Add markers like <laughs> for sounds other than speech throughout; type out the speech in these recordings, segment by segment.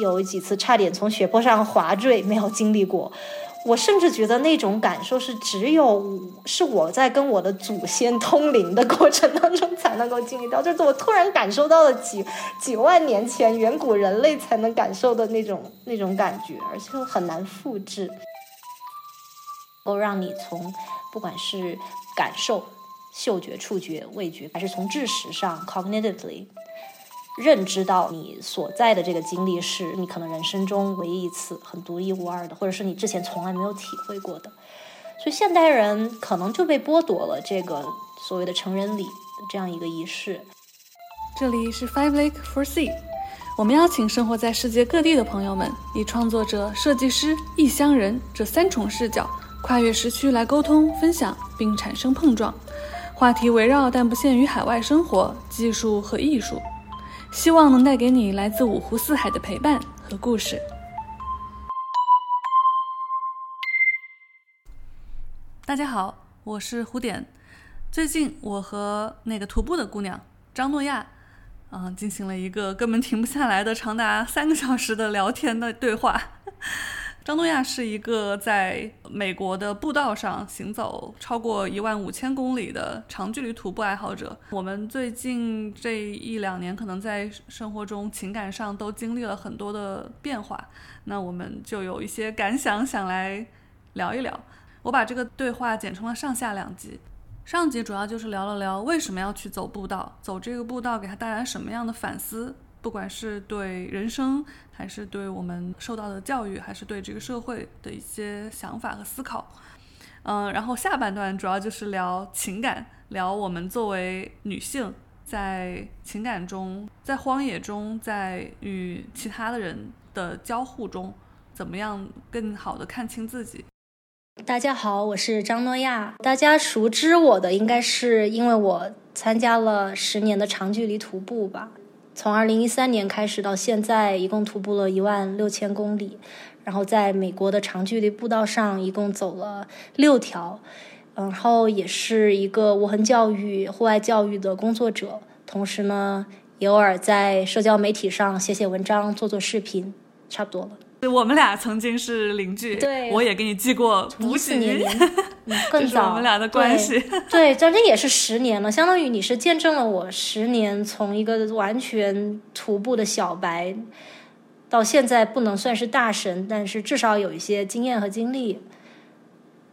有几次差点从雪坡上滑坠，没有经历过。我甚至觉得那种感受是只有是我在跟我的祖先通灵的过程当中才能够经历到，就是我突然感受到了几几万年前远古人类才能感受的那种那种感觉，而且很难复制，够让你从不管是感受、嗅觉、触觉、味觉，还是从知识上 cognitively。认知到你所在的这个经历是你可能人生中唯一一次很独一无二的，或者是你之前从来没有体会过的，所以现代人可能就被剥夺了这个所谓的成人礼的这样一个仪式。这里是 Five Lake for Sea，我们邀请生活在世界各地的朋友们，以创作者、设计师、异乡人这三重视角，跨越时区来沟通、分享，并产生碰撞。话题围绕但不限于海外生活、技术和艺术。希望能带给你来自五湖四海的陪伴和故事。大家好，我是胡点。最近我和那个徒步的姑娘张诺亚，嗯，进行了一个根本停不下来的长达三个小时的聊天的对话。张东亚是一个在美国的步道上行走超过一万五千公里的长距离徒步爱好者。我们最近这一两年，可能在生活中、情感上都经历了很多的变化。那我们就有一些感想，想来聊一聊。我把这个对话剪成了上下两集。上集主要就是聊了聊为什么要去走步道，走这个步道给他带来什么样的反思。不管是对人生，还是对我们受到的教育，还是对这个社会的一些想法和思考，嗯，然后下半段主要就是聊情感，聊我们作为女性在情感中，在荒野中，在与其他的人的交互中，怎么样更好的看清自己。大家好，我是张诺亚，大家熟知我的应该是因为我参加了十年的长距离徒步吧。从二零一三年开始到现在，一共徒步了一万六千公里，然后在美国的长距离步道上一共走了六条，然后也是一个无痕教育、户外教育的工作者，同时呢，也偶尔在社交媒体上写写文章、做做视频，差不多了。我们俩曾经是邻居，对，我也给你寄过补习，<laughs> 更早，我们俩的关系，<laughs> 对，将近也是十年了，相当于你是见证了我十年从一个完全徒步的小白，到现在不能算是大神，但是至少有一些经验和经历，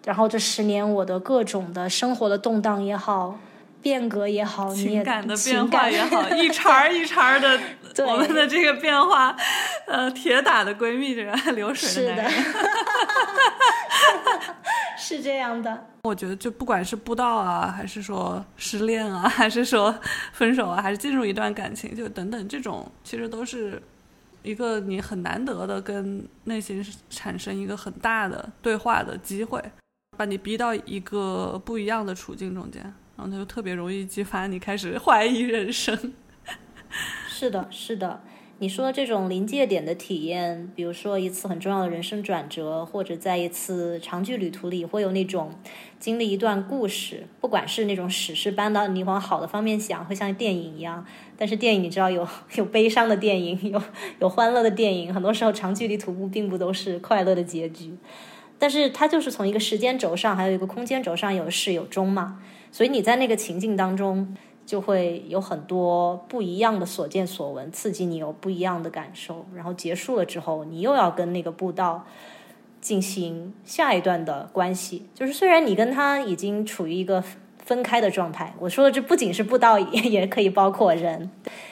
然后这十年我的各种的生活的动荡也好。变革也好，情感的变化也好，<laughs> 一茬儿一茬儿的，我们的这个变化，呃，铁打的闺蜜，这个流水的男人，<laughs> 是这样的。我觉得，就不管是布道啊，还是说失恋啊，还是说分手啊，还是进入一段感情，就等等，这种其实都是一个你很难得的跟内心产生一个很大的对话的机会，把你逼到一个不一样的处境中间。然后他就特别容易激发你开始 <laughs> 怀疑人生。是的，是的，你说这种临界点的体验，比如说一次很重要的人生转折，或者在一次长距旅途里会有那种经历一段故事，不管是那种史诗般的，你往好的方面想，会像电影一样。但是电影你知道有有悲伤的电影，有有欢乐的电影，很多时候长距离徒步并不都是快乐的结局。但是它就是从一个时间轴上，还有一个空间轴上有始有终嘛。所以你在那个情境当中，就会有很多不一样的所见所闻，刺激你有不一样的感受。然后结束了之后，你又要跟那个步道进行下一段的关系。就是虽然你跟他已经处于一个分开的状态，我说的这不仅是步道，也也可以包括人，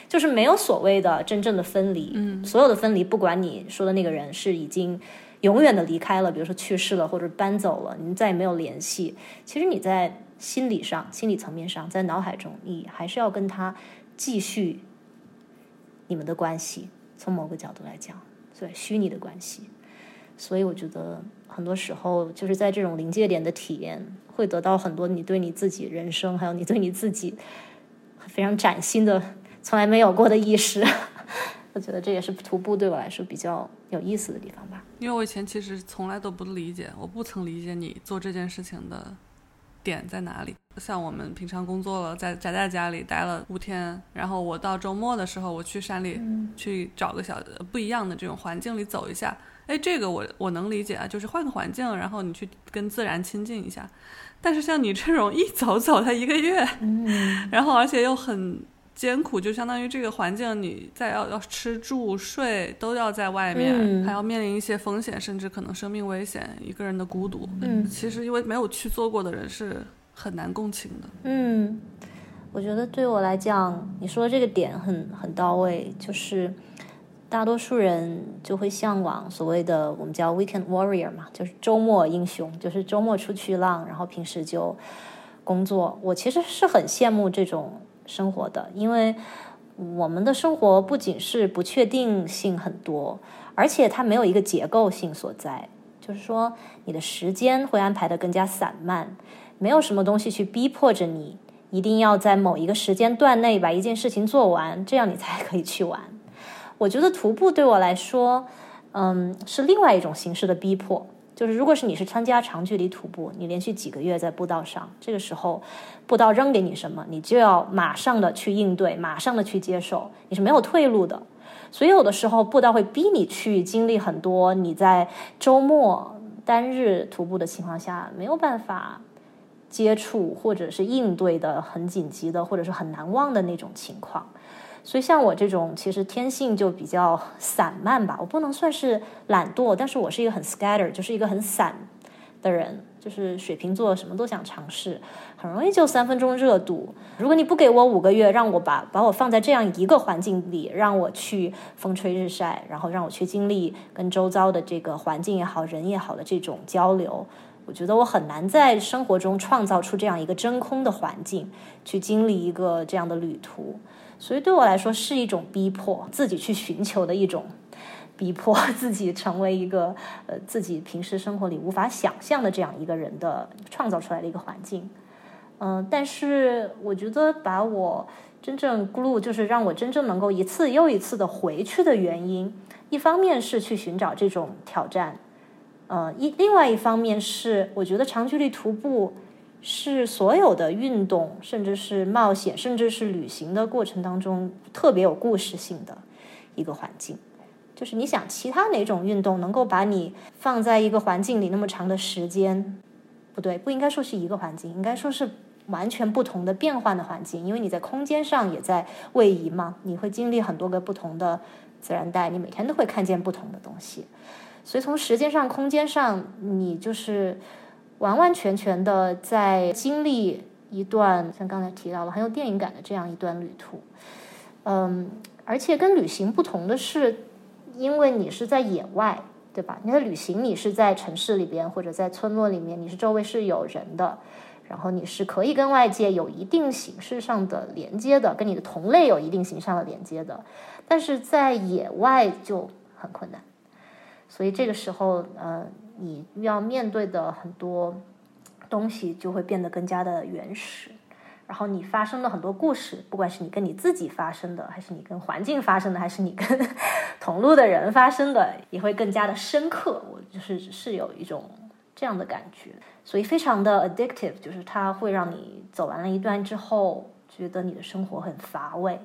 就是没有所谓的真正的分离。嗯，所有的分离，不管你说的那个人是已经永远的离开了，比如说去世了或者搬走了，你再也没有联系。其实你在。心理上、心理层面上，在脑海中，你还是要跟他继续你们的关系。从某个角度来讲，对虚拟的关系，所以我觉得很多时候就是在这种临界点的体验，会得到很多你对你自己人生，还有你对你自己非常崭新的、从来没有过的意识。<laughs> 我觉得这也是徒步对我来说比较有意思的地方吧。因为我以前其实从来都不理解，我不曾理解你做这件事情的。点在哪里？像我们平常工作了，在宅在家里待了五天，然后我到周末的时候，我去山里去找个小不一样的这种环境里走一下。哎，这个我我能理解啊，就是换个环境，然后你去跟自然亲近一下。但是像你这种一走走它一个月，然后而且又很艰苦，就相当于这个环境你在要要吃住睡都要在外面，还要面临一些风险，甚至可能生命危险，一个人的孤独。嗯，其实因为没有去做过的人是很难共情的。嗯，我觉得对我来讲，你说的这个点很很到位，就是。大多数人就会向往所谓的我们叫 weekend warrior 嘛，就是周末英雄，就是周末出去浪，然后平时就工作。我其实是很羡慕这种生活的，因为我们的生活不仅是不确定性很多，而且它没有一个结构性所在，就是说你的时间会安排的更加散漫，没有什么东西去逼迫着你一定要在某一个时间段内把一件事情做完，这样你才可以去玩。我觉得徒步对我来说，嗯，是另外一种形式的逼迫。就是如果是你是参加长距离徒步，你连续几个月在步道上，这个时候步道扔给你什么，你就要马上的去应对，马上的去接受，你是没有退路的。所以有的时候步道会逼你去经历很多你在周末单日徒步的情况下没有办法接触或者是应对的很紧急的或者是很难忘的那种情况。所以像我这种其实天性就比较散漫吧，我不能算是懒惰，但是我是一个很 scatter，就是一个很散的人，就是水瓶座，什么都想尝试，很容易就三分钟热度。如果你不给我五个月，让我把把我放在这样一个环境里，让我去风吹日晒，然后让我去经历跟周遭的这个环境也好，人也好的这种交流，我觉得我很难在生活中创造出这样一个真空的环境，去经历一个这样的旅途。所以对我来说是一种逼迫，自己去寻求的一种逼迫，<laughs> 自己成为一个呃自己平时生活里无法想象的这样一个人的创造出来的一个环境。嗯，但是我觉得把我真正 glue 就是让我真正能够一次又一次的回去的原因，一方面是去寻找这种挑战，呃，一另外一方面是我觉得长距离徒步。是所有的运动，甚至是冒险，甚至是旅行的过程当中，特别有故事性的一个环境。就是你想，其他哪种运动能够把你放在一个环境里那么长的时间？不对，不应该说是一个环境，应该说是完全不同的变换的环境。因为你在空间上也在位移嘛，你会经历很多个不同的自然带，你每天都会看见不同的东西。所以从时间上、空间上，你就是。完完全全的在经历一段像刚才提到了很有电影感的这样一段旅途，嗯，而且跟旅行不同的是，因为你是在野外，对吧？你的旅行你是在城市里边或者在村落里面，你是周围是有人的，然后你是可以跟外界有一定形式上的连接的，跟你的同类有一定形式上的连接的，但是在野外就很困难，所以这个时候，呃。你要面对的很多东西就会变得更加的原始，然后你发生的很多故事，不管是你跟你自己发生的，还是你跟环境发生的，还是你跟同路的人发生的，也会更加的深刻。我就是是有一种这样的感觉，所以非常的 addictive，就是它会让你走完了一段之后，觉得你的生活很乏味，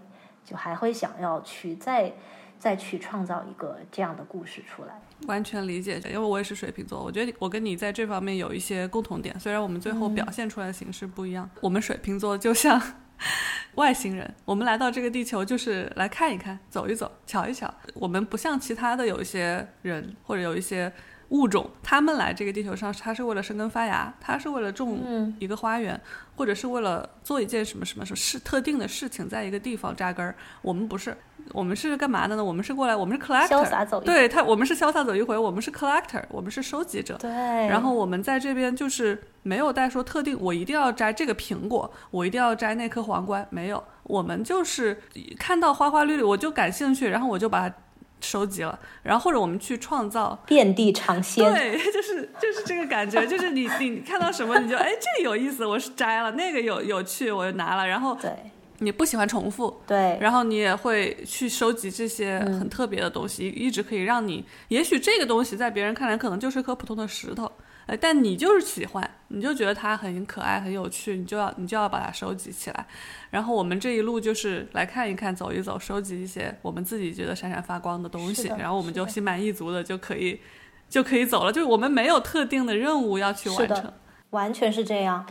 就还会想要去再再去创造一个这样的故事出来。完全理解，因为我也是水瓶座，我觉得我跟你在这方面有一些共同点，虽然我们最后表现出来的形式不一样。我们水瓶座就像 <laughs> 外星人，我们来到这个地球就是来看一看、走一走、瞧一瞧。我们不像其他的有一些人或者有一些物种，他们来这个地球上，他是为了生根发芽，他是为了种一个花园，或者是为了做一件什么什么什么事特定的事情，在一个地方扎根儿。我们不是。我们是干嘛的呢？我们是过来，我们是 collector，潇洒走一对他，我们是潇洒走一回，我们是 collector，我们是收集者。对。然后我们在这边就是没有带说特定，我一定要摘这个苹果，我一定要摘那颗皇冠，没有。我们就是看到花花绿绿，我就感兴趣，然后我就把它收集了。然后或者我们去创造 <laughs> 遍地尝鲜。对，<laughs> 就是就是这个感觉，就是你你看到什么你就哎这个有意思，我是摘了；那个有有趣，我就拿了。然后对。你不喜欢重复，对，然后你也会去收集这些很特别的东西，一直可以让你，也许这个东西在别人看来可能就是颗普通的石头，呃，但你就是喜欢，你就觉得它很可爱、很有趣，你就要你就要把它收集起来。然后我们这一路就是来看一看、走一走，收集一些我们自己觉得闪闪发光的东西，然后我们就心满意足的就可以就可以走了。就是我们没有特定的任务要去完成，完全是这样。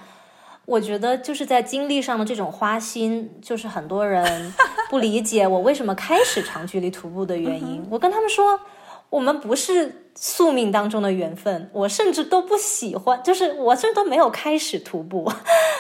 我觉得就是在经历上的这种花心，就是很多人不理解我为什么开始长距离徒步的原因。我跟他们说，我们不是宿命当中的缘分，我甚至都不喜欢，就是我甚至都没有开始徒步，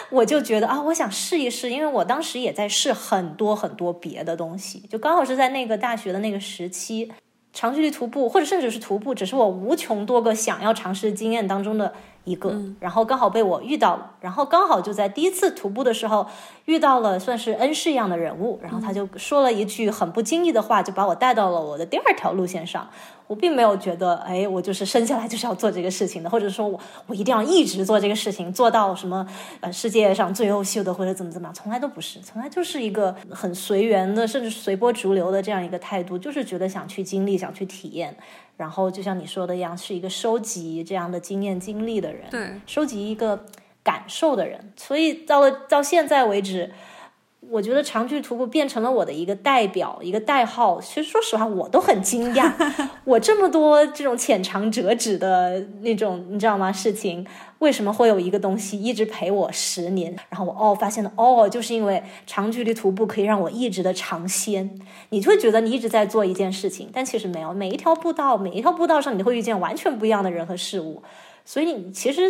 我就觉得啊，我想试一试，因为我当时也在试很多很多别的东西，就刚好是在那个大学的那个时期，长距离徒步或者甚至是徒步，只是我无穷多个想要尝试经验当中的。一个，然后刚好被我遇到了，然后刚好就在第一次徒步的时候遇到了算是恩师一样的人物，然后他就说了一句很不经意的话，就把我带到了我的第二条路线上。我并没有觉得，哎，我就是生下来就是要做这个事情的，或者说我我一定要一直做这个事情，做到什么呃世界上最优秀的或者怎么怎么样，从来都不是，从来就是一个很随缘的，甚至随波逐流的这样一个态度，就是觉得想去经历，想去体验。然后就像你说的一样，是一个收集这样的经验经历的人，对，收集一个感受的人。所以到了到现在为止，我觉得长距徒步变成了我的一个代表，一个代号。其实说实话，我都很惊讶，<laughs> 我这么多这种浅尝辄止的那种，你知道吗？事情。为什么会有一个东西一直陪我十年？然后我哦发现了哦，就是因为长距离徒步可以让我一直的尝鲜。你就会觉得你一直在做一件事情，但其实没有。每一条步道，每一条步道上，你会遇见完全不一样的人和事物。所以你其实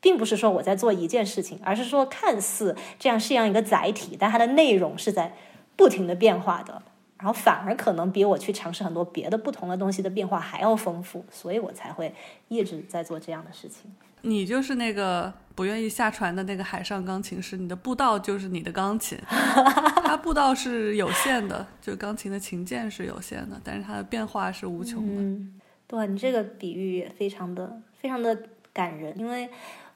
并不是说我在做一件事情，而是说看似这样是样一个载体，但它的内容是在不停的变化的。然后反而可能比我去尝试很多别的不同的东西的变化还要丰富，所以我才会一直在做这样的事情。你就是那个不愿意下船的那个海上钢琴师，你的步道就是你的钢琴，<laughs> 它步道是有限的，就钢琴的琴键是有限的，但是它的变化是无穷的。嗯，对你这个比喻也非常的非常的感人，因为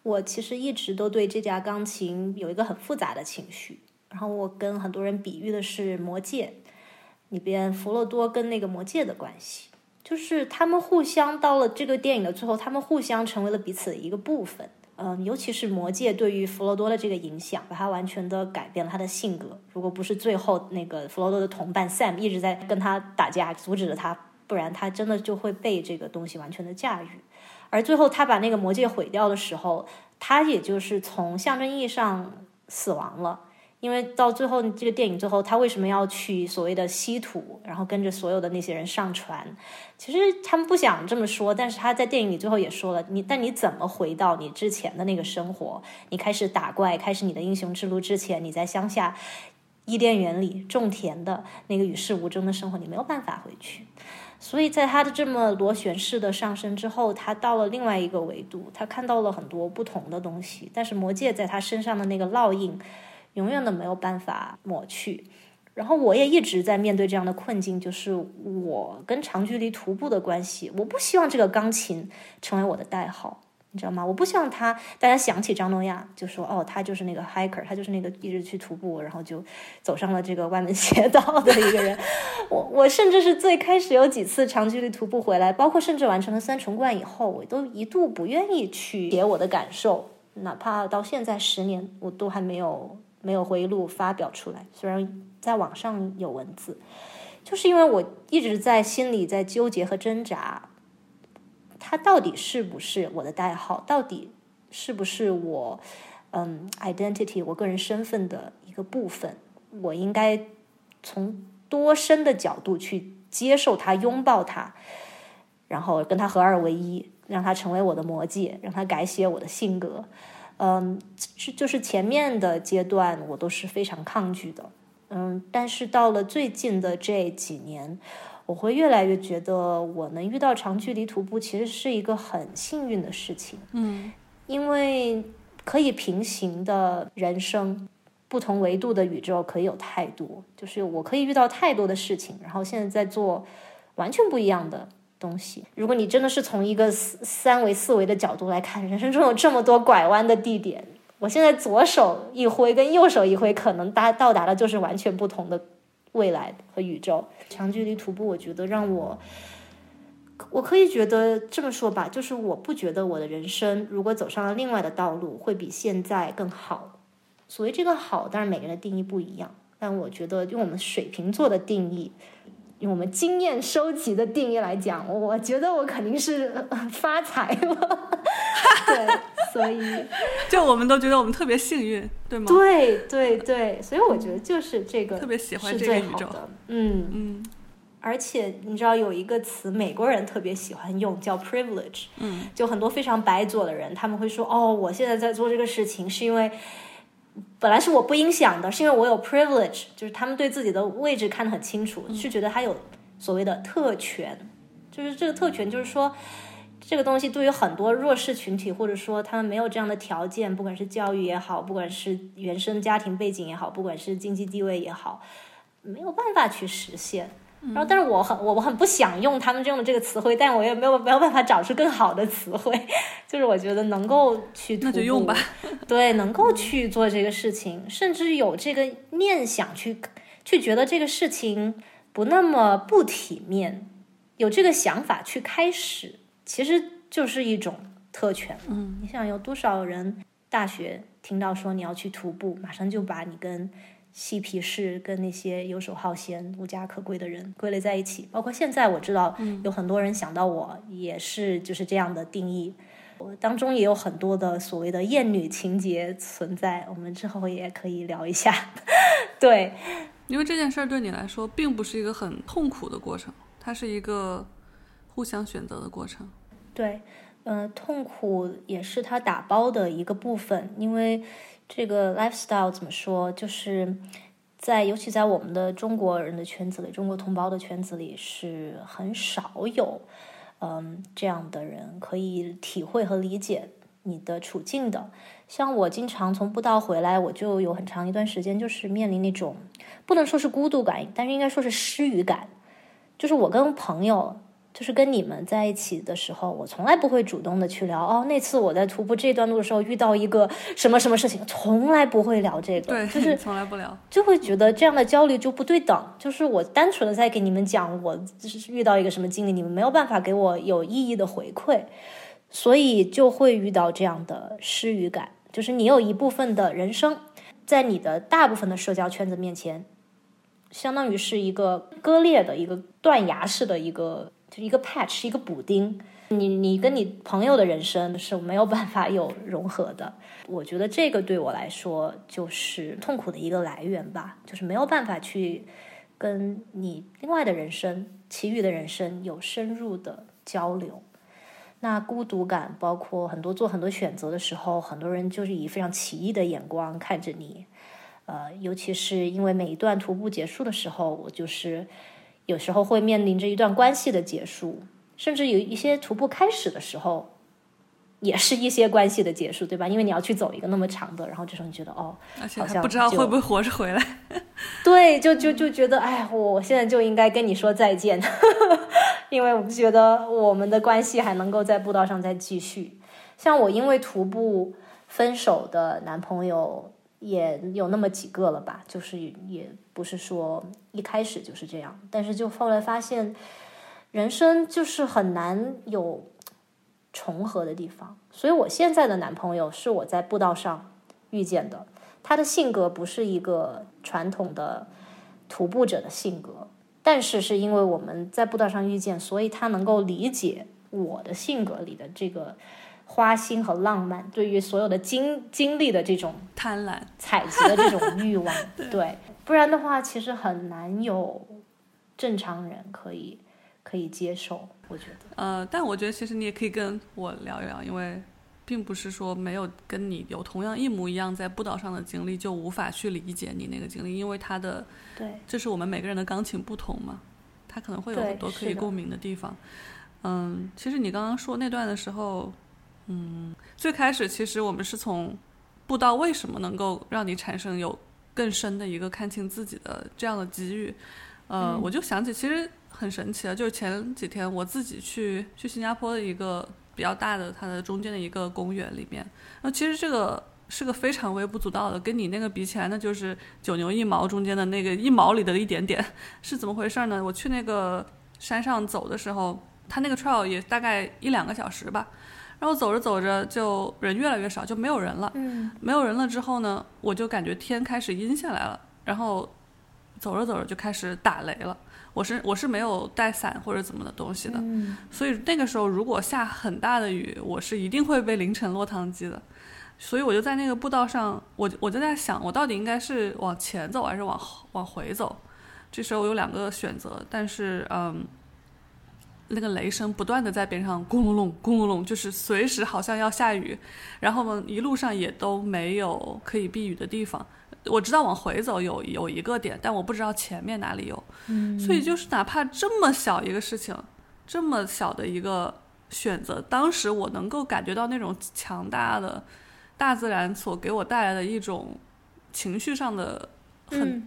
我其实一直都对这架钢琴有一个很复杂的情绪，然后我跟很多人比喻的是魔戒里边弗洛多跟那个魔戒的关系。就是他们互相到了这个电影的最后，他们互相成为了彼此的一个部分。嗯，尤其是魔戒对于弗罗多的这个影响，把他完全的改变了他的性格。如果不是最后那个弗罗多的同伴 Sam 一直在跟他打架，阻止了他，不然他真的就会被这个东西完全的驾驭。而最后他把那个魔戒毁掉的时候，他也就是从象征意义上死亡了。因为到最后，这个电影最后，他为什么要去所谓的稀土，然后跟着所有的那些人上船？其实他们不想这么说，但是他在电影里最后也说了：你，但你怎么回到你之前的那个生活？你开始打怪，开始你的英雄之路之前，你在乡下伊甸园里种田的那个与世无争的生活，你没有办法回去。所以在他的这么螺旋式的上升之后，他到了另外一个维度，他看到了很多不同的东西。但是魔戒在他身上的那个烙印。永远都没有办法抹去，然后我也一直在面对这样的困境，就是我跟长距离徒步的关系。我不希望这个钢琴成为我的代号，你知道吗？我不希望他大家想起张诺亚就说哦，他就是那个 hiker，他就是那个一直去徒步，然后就走上了这个歪门邪道的一个人。我我甚至是最开始有几次长距离徒步回来，包括甚至完成了三重冠以后，我都一度不愿意去写我的感受，哪怕到现在十年，我都还没有。没有回忆录发表出来，虽然在网上有文字，就是因为我一直在心里在纠结和挣扎，它到底是不是我的代号？到底是不是我嗯 identity 我个人身份的一个部分？我应该从多深的角度去接受它、拥抱它，然后跟它合二为一，让它成为我的魔戒，让它改写我的性格。嗯，是就是前面的阶段我都是非常抗拒的，嗯，但是到了最近的这几年，我会越来越觉得我能遇到长距离徒步其实是一个很幸运的事情，嗯，因为可以平行的人生，不同维度的宇宙可以有太多，就是我可以遇到太多的事情，然后现在在做完全不一样的。东西，如果你真的是从一个三维、四维的角度来看，人生中有这么多拐弯的地点，我现在左手一挥跟右手一挥，可能达到达的就是完全不同的未来和宇宙。长距离徒步，我觉得让我我可以觉得这么说吧，就是我不觉得我的人生如果走上了另外的道路，会比现在更好。所谓这个好，当然每个人的定义不一样，但我觉得用我们水瓶座的定义，用我们经验收集的定义来讲，我觉得我肯定是发财了。<laughs> 对，所以 <laughs> 就我们都觉得我们特别幸运，对吗？对对对，所以我觉得就是这个特别喜欢这个宇宙。嗯，嗯而且你知道有一个词，美国人特别喜欢用，叫 privilege。嗯，就很多非常白左的人，他们会说：“哦，我现在在做这个事情，是因为本来是我不应想的，是因为我有 privilege。”就是他们对自己的位置看得很清楚，是觉得他有所谓的特权。就是这个特权，就是说这个东西对于很多弱势群体，或者说他们没有这样的条件，不管是教育也好，不管是原生家庭背景也好，不管是经济地位也好，没有办法去实现。然后，但是我很我我很不想用他们用的这个词汇，但我也没有没有办法找出更好的词汇。<laughs> 就是我觉得能够去那就用吧。对，能够去做这个事情，甚至有这个念想去去觉得这个事情不那么不体面，有这个想法去开始，其实就是一种特权。嗯，你想有多少人大学听到说你要去徒步，马上就把你跟嬉皮士、跟那些游手好闲、无家可归的人归类在一起。包括现在我知道有很多人想到我也是就是这样的定义。我当中也有很多的所谓的厌女情节存在，我们之后也可以聊一下。<laughs> 对，因为这件事儿对你来说并不是一个很痛苦的过程，它是一个互相选择的过程。对，呃，痛苦也是它打包的一个部分，因为这个 lifestyle 怎么说，就是在尤其在我们的中国人的圈子里，中国同胞的圈子里是很少有，嗯，这样的人可以体会和理解你的处境的。像我经常从布道回来，我就有很长一段时间就是面临那种不能说是孤独感，但是应该说是失语感，就是我跟朋友。就是跟你们在一起的时候，我从来不会主动的去聊哦。那次我在徒步这段路的时候遇到一个什么什么事情，从来不会聊这个。对，就是从来不聊。就会觉得这样的焦虑就不对等。就是我单纯的在给你们讲我就是遇到一个什么经历，你们没有办法给我有意义的回馈，所以就会遇到这样的失语感。就是你有一部分的人生，在你的大部分的社交圈子面前，相当于是一个割裂的一个断崖式的一个。就一个 patch，一个补丁，你你跟你朋友的人生是没有办法有融合的。我觉得这个对我来说就是痛苦的一个来源吧，就是没有办法去跟你另外的人生、其余的人生有深入的交流。那孤独感，包括很多做很多选择的时候，很多人就是以非常奇异的眼光看着你。呃，尤其是因为每一段徒步结束的时候，我就是。有时候会面临着一段关系的结束，甚至有一些徒步开始的时候，也是一些关系的结束，对吧？因为你要去走一个那么长的，然后这时候你觉得哦，好像不知道会不会活着回来。<laughs> 对，就就就觉得，哎，我现在就应该跟你说再见，<laughs> 因为我不觉得我们的关系还能够在步道上再继续。像我因为徒步分手的男朋友也有那么几个了吧，就是也不是说一开始就是这样，但是就后来发现，人生就是很难有重合的地方。所以我现在的男朋友是我在步道上遇见的，他的性格不是一个传统的徒步者的性格，但是是因为我们在步道上遇见，所以他能够理解我的性格里的这个花心和浪漫，对于所有的经经历的这种贪婪，采集的这种欲望，<laughs> 对，不然的话，其实很难有正常人可以可以接受，我觉得。呃，但我觉得其实你也可以跟我聊一聊，因为并不是说没有跟你有同样一模一样在步道上的经历就无法去理解你那个经历，因为他的对，这是我们每个人的钢琴不同嘛，他可能会有很多可以共鸣的地方。嗯，其实你刚刚说那段的时候，嗯，最开始其实我们是从不知道为什么能够让你产生有更深的一个看清自己的这样的机遇，呃，嗯我就想起其实很神奇啊，就是前几天我自己去去新加坡的一个比较大的它的中间的一个公园里面，那其实这个是个非常微不足道的，跟你那个比起来，那就是九牛一毛中间的那个一毛里的一点点，<laughs> 是怎么回事呢？我去那个山上走的时候。它那个 trail 也大概一两个小时吧。然后走着走着就人越来越少，就没有人了。嗯，没有人了之后呢，我就感觉天开始阴下来了。然后走着走着就开始打雷了。我是我是没有带伞或者怎么的东西的，嗯所以那个时候如果下很大的雨，我是一定会被淋成落汤鸡的。所以我就在那个步道上，我我就在想，我到底应该是往前走还是往往回走？这时候我有两个选择，但是嗯，那个雷声不断的在边上咕隆隆咕隆隆，就是随时好像要下雨，然后呢一路上也都没有可以避雨的地方。我知道往回走有有一个点，但我不知道前面哪里有。嗯，所以就是哪怕这么小一个事情，这么小的一个选择，当时我能够感觉到那种强大的大自然所给我带来的一种情绪上的很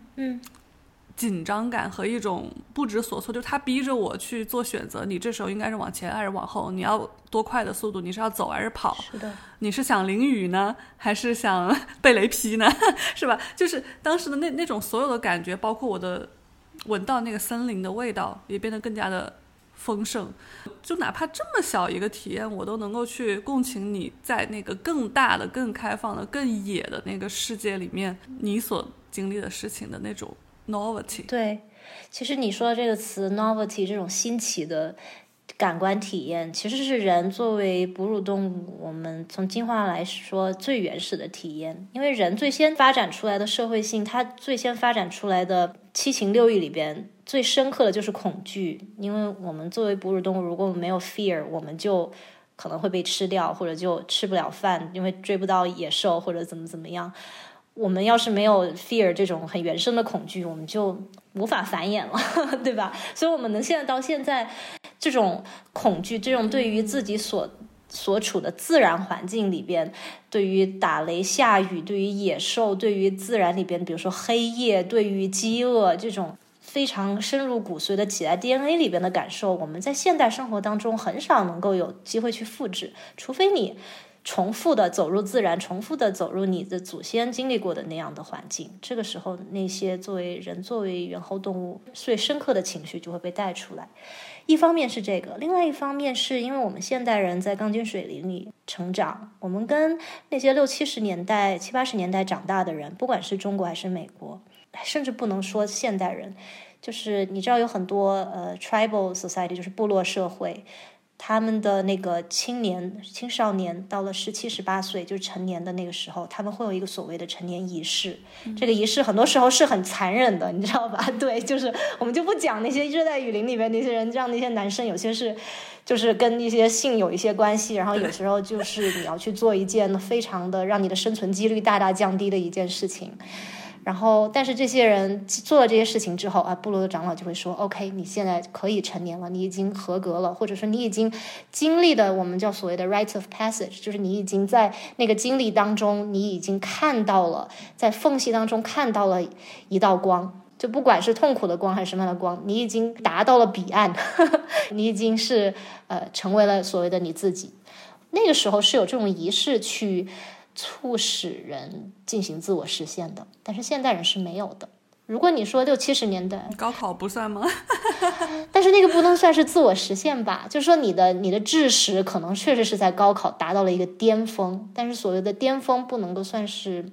紧张感和一种不知所措，就是他逼着我去做选择，你这时候应该是往前还是往后？你要多快的速度？你是要走还是跑？是的，你是想淋雨呢，还是想 <laughs> 被雷劈呢？<laughs> 是吧？就是当时的那那种所有的感觉，包括我的闻到那个森林的味道，也变得更加的丰盛。就哪怕这么小一个体验，我都能够去共情你在那个更大的、更开放的、更野的那个世界里面，你所经历的事情的那种 novelty。对。其实你说的这个词 novelty 这种新奇的感官体验，其实是人作为哺乳动物，我们从进化来说最原始的体验。因为人最先发展出来的社会性，它最先发展出来的七情六欲里边最深刻的就是恐惧。因为我们作为哺乳动物，如果我们没有 fear，我们就可能会被吃掉，或者就吃不了饭，因为追不到野兽或者怎么怎么样。我们要是没有 fear 这种很原生的恐惧，我们就无法繁衍了，<laughs> 对吧？所以，我们能现在到现在，这种恐惧，这种对于自己所所处的自然环境里边，对于打雷下雨，对于野兽，对于自然里边，比如说黑夜，对于饥饿这种非常深入骨髓的起在 DNA 里边的感受，我们在现代生活当中很少能够有机会去复制，除非你。重复的走入自然，重复的走入你的祖先经历过的那样的环境，这个时候，那些作为人、作为猿猴动物最深刻的情绪就会被带出来。一方面是这个，另外一方面是因为我们现代人在钢筋水泥里成长，我们跟那些六七十年代、七八十年代长大的人，不管是中国还是美国，甚至不能说现代人，就是你知道有很多呃 tribal society，就是部落社会。他们的那个青年、青少年到了十七、十八岁，就是成年的那个时候，他们会有一个所谓的成年仪式。这个仪式很多时候是很残忍的，你知道吧？<laughs> 对，就是我们就不讲那些热带雨林里面那些人，让那些男生有些是，就是跟一些性有一些关系，然后有时候就是你要去做一件非常的让你的生存几率大大降低的一件事情。然后，但是这些人做了这些事情之后啊，部落的长老就会说：“OK，你现在可以成年了，你已经合格了，或者说你已经经历了我们叫所谓的 rite of passage，就是你已经在那个经历当中，你已经看到了，在缝隙当中看到了一道光，就不管是痛苦的光还是什么样的光，你已经达到了彼岸，<laughs> 你已经是呃成为了所谓的你自己。那个时候是有这种仪式去。”促使人进行自我实现的，但是现代人是没有的。如果你说六七十年代高考不算吗？<laughs> 但是那个不能算是自我实现吧？就是说你的你的知识可能确实是在高考达到了一个巅峰，但是所谓的巅峰不能够算是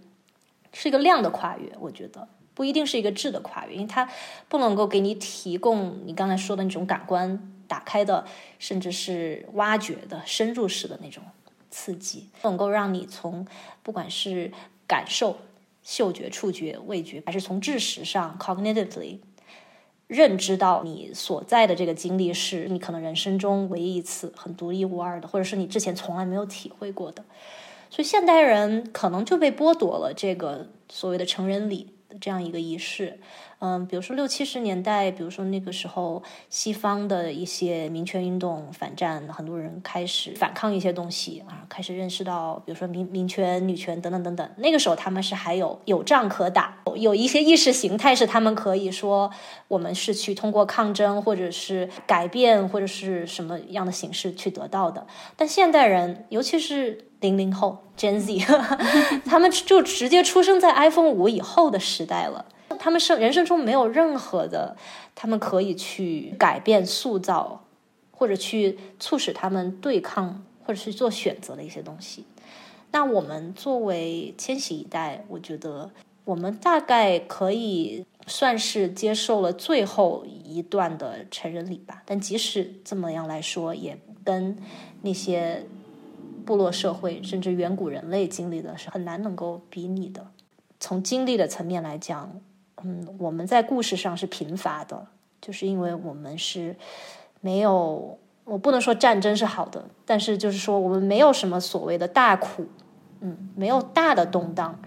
是一个量的跨越，我觉得不一定是一个质的跨越，因为它不能够给你提供你刚才说的那种感官打开的，甚至是挖掘的深入式的那种。刺激能够让你从不管是感受、嗅觉、触觉、味觉，还是从知识上 cognitively 认知到你所在的这个经历是你可能人生中唯一一次很独一无二的，或者是你之前从来没有体会过的。所以现代人可能就被剥夺了这个所谓的成人礼的这样一个仪式。嗯，比如说六七十年代，比如说那个时候，西方的一些民权运动、反战，很多人开始反抗一些东西啊，开始认识到，比如说民民权、女权等等等等。那个时候他们是还有有仗可打，有一些意识形态是他们可以说，我们是去通过抗争或者是改变或者是什么样的形式去得到的。但现代人，尤其是零零后 Gen Z，<laughs> 他们就直接出生在 iPhone 五以后的时代了。他们生人生中没有任何的，他们可以去改变、塑造或者去促使他们对抗或者是做选择的一些东西。那我们作为千禧一代，我觉得我们大概可以算是接受了最后一段的成人礼吧。但即使这么样来说，也跟那些部落社会甚至远古人类经历的是很难能够比拟的。从经历的层面来讲，嗯，我们在故事上是贫乏的，就是因为我们是没有，我不能说战争是好的，但是就是说我们没有什么所谓的大苦。嗯，没有大的动荡，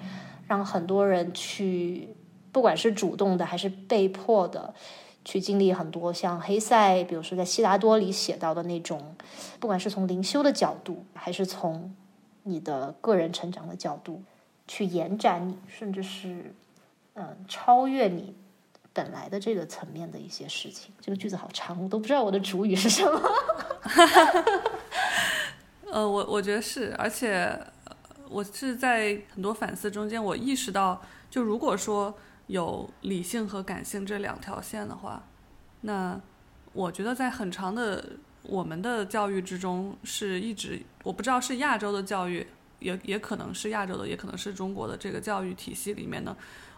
让很多人去，不管是主动的还是被迫的，去经历很多像黑塞，比如说在《悉达多》里写到的那种，不管是从灵修的角度，还是从你的个人成长的角度，去延展你，甚至是嗯超越你本来的这个层面的一些事情。这个句子好长，我都不知道我的主语是什么。<laughs> 呃，我我觉得是，而且。我是在很多反思中间，我意识到，就如果说有理性和感性这两条线的话，那我觉得在很长的我们的教育之中，是一直我不知道是亚洲的教育，也也可能是亚洲的，也可能是中国的这个教育体系里面呢，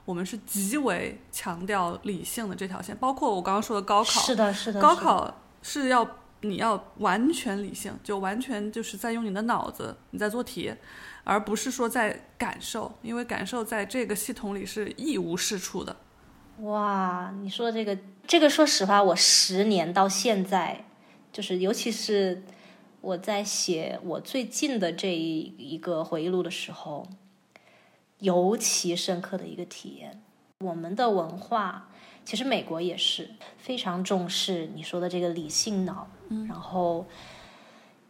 我们是极为强调理性的这条线，包括我刚刚说的高考，是的，是的，高考是要你要完全理性，就完全就是在用你的脑子你在做题。而不是说在感受，因为感受在这个系统里是一无是处的。哇，你说这个，这个说实话，我十年到现在，就是尤其是我在写我最近的这一个回忆录的时候，尤其深刻的一个体验。我们的文化，其实美国也是非常重视你说的这个理性脑，然后。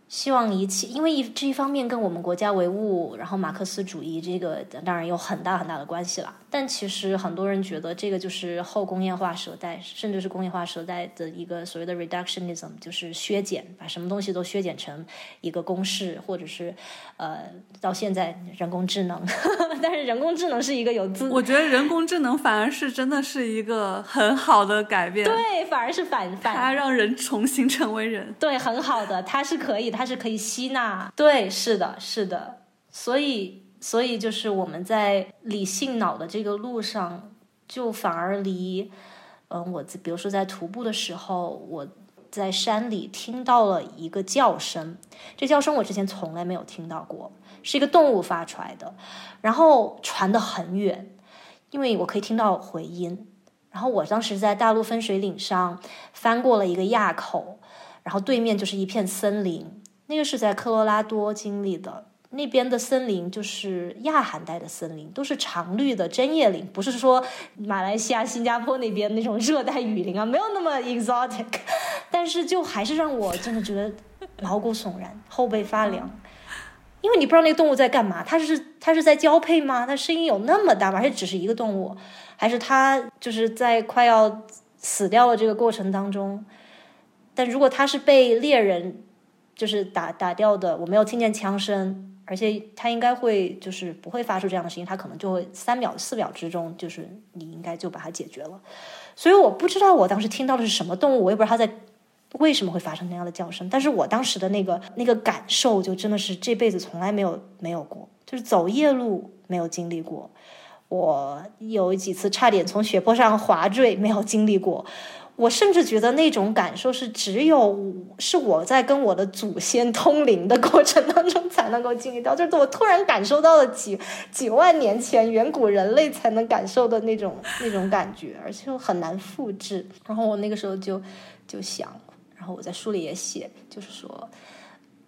希望一切，因为一这一方面跟我们国家唯物，然后马克思主义这个当然有很大很大的关系了。但其实很多人觉得这个就是后工业化时代，甚至是工业化时代的一个所谓的 reductionism，就是削减，把什么东西都削减成一个公式，或者是呃，到现在人工智能。<laughs> 但是人工智能是一个有自，我觉得人工智能反而是真的是一个很好的改变。对，反而是反反，它让人重新成为人。对，很好的，它是可以，它是可以吸纳。对，是的，是的，所以。所以，就是我们在理性脑的这个路上，就反而离，嗯，我比如说在徒步的时候，我在山里听到了一个叫声，这叫声我之前从来没有听到过，是一个动物发出来的，然后传得很远，因为我可以听到回音。然后我当时在大陆分水岭上翻过了一个垭口，然后对面就是一片森林，那个是在科罗拉多经历的。那边的森林就是亚寒带的森林，都是常绿的针叶林，不是说马来西亚、新加坡那边那种热带雨林啊，没有那么 exotic，但是就还是让我真的觉得毛骨悚然、后背发凉，因为你不知道那个动物在干嘛，它是它是在交配吗？它声音有那么大吗？还是只是一个动物？还是它就是在快要死掉的这个过程当中？但如果它是被猎人就是打打掉的，我没有听见枪声。而且它应该会就是不会发出这样的声音，它可能就会三秒四秒之中，就是你应该就把它解决了。所以我不知道我当时听到的是什么动物，我也不知道它在为什么会发生那样的叫声。但是我当时的那个那个感受，就真的是这辈子从来没有没有过，就是走夜路没有经历过，我有几次差点从雪坡上滑坠没有经历过。我甚至觉得那种感受是只有是我在跟我的祖先通灵的过程当中才能够经历到，就是我突然感受到了几 <laughs> 几万年前远古人类才能感受的那种那种感觉，而且又很难复制。然后我那个时候就就想，然后我在书里也写，就是说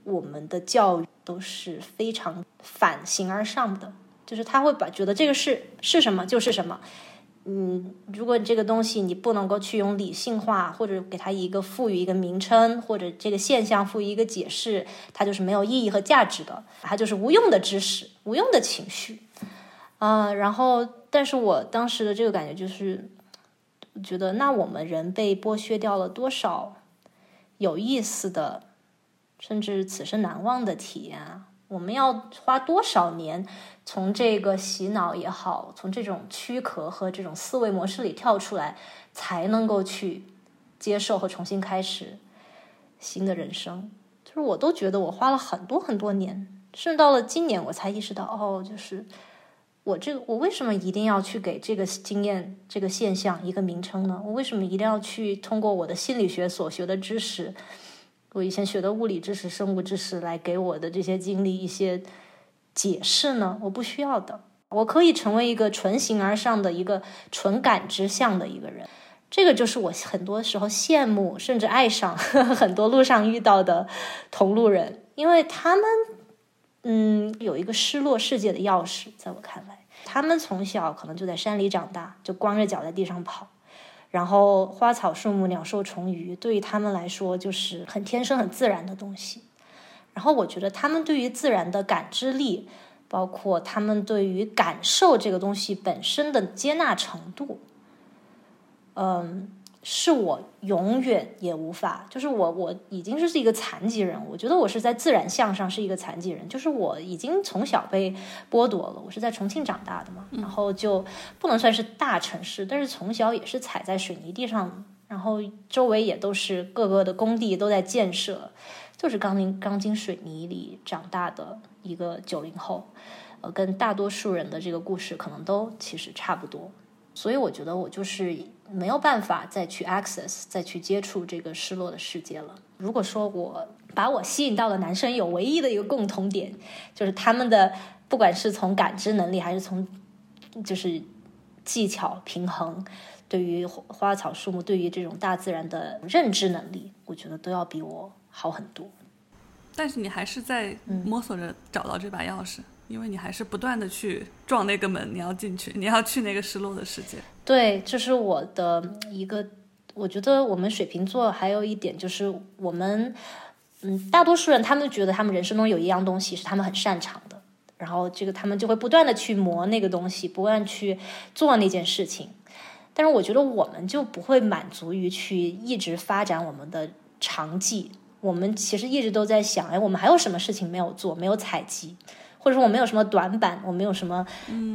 我们的教育都是非常反形而上的，就是他会把觉得这个是是什么就是什么。嗯，如果这个东西你不能够去用理性化，或者给它一个赋予一个名称，或者这个现象赋予一个解释，它就是没有意义和价值的，它就是无用的知识、无用的情绪。啊，然后，但是我当时的这个感觉就是，觉得那我们人被剥削掉了多少有意思的，甚至此生难忘的体验啊！我们要花多少年？从这个洗脑也好，从这种躯壳和这种思维模式里跳出来，才能够去接受和重新开始。新的人生。就是我都觉得我花了很多很多年，甚至到了今年我才意识到，哦，就是我这个我为什么一定要去给这个经验、这个现象一个名称呢？我为什么一定要去通过我的心理学所学的知识，我以前学的物理知识、生物知识来给我的这些经历一些解释呢？我不需要的，我可以成为一个纯形而上的一个纯感知向的一个人。这个就是我很多时候羡慕甚至爱上 <laughs> 很多路上遇到的同路人，因为他们，嗯，有一个失落世界的钥匙，在我看来，他们从小可能就在山里长大，就光着脚在地上跑，然后花草树木、鸟兽虫鱼对于他们来说就是很天生、很自然的东西。然后我觉得他们对于自然的感知力，包括他们对于感受这个东西本身的接纳程度。嗯，是我永远也无法，就是我我已经是一个残疾人，我觉得我是在自然向上是一个残疾人，就是我已经从小被剥夺了，我是在重庆长大的嘛，然后就不能算是大城市，但是从小也是踩在水泥地上，然后周围也都是各个的工地都在建设，就是钢筋钢筋水泥里长大的一个九零后，呃，跟大多数人的这个故事可能都其实差不多，所以我觉得我就是。没有办法再去 access，再去接触这个失落的世界了。如果说我把我吸引到的男生有唯一的一个共同点，就是他们的不管是从感知能力，还是从就是技巧平衡，对于花草树木，对于这种大自然的认知能力，我觉得都要比我好很多。但是你还是在摸索着找到这把钥匙。因为你还是不断的去撞那个门，你要进去，你要去那个失落的世界。对，这是我的一个，我觉得我们水瓶座还有一点就是我们，嗯，大多数人他们觉得他们人生中有一样东西是他们很擅长的，然后这个他们就会不断的去磨那个东西，不断去做那件事情。但是我觉得我们就不会满足于去一直发展我们的长技，我们其实一直都在想，哎，我们还有什么事情没有做，没有采集。或者说我们有什么短板，我们有什么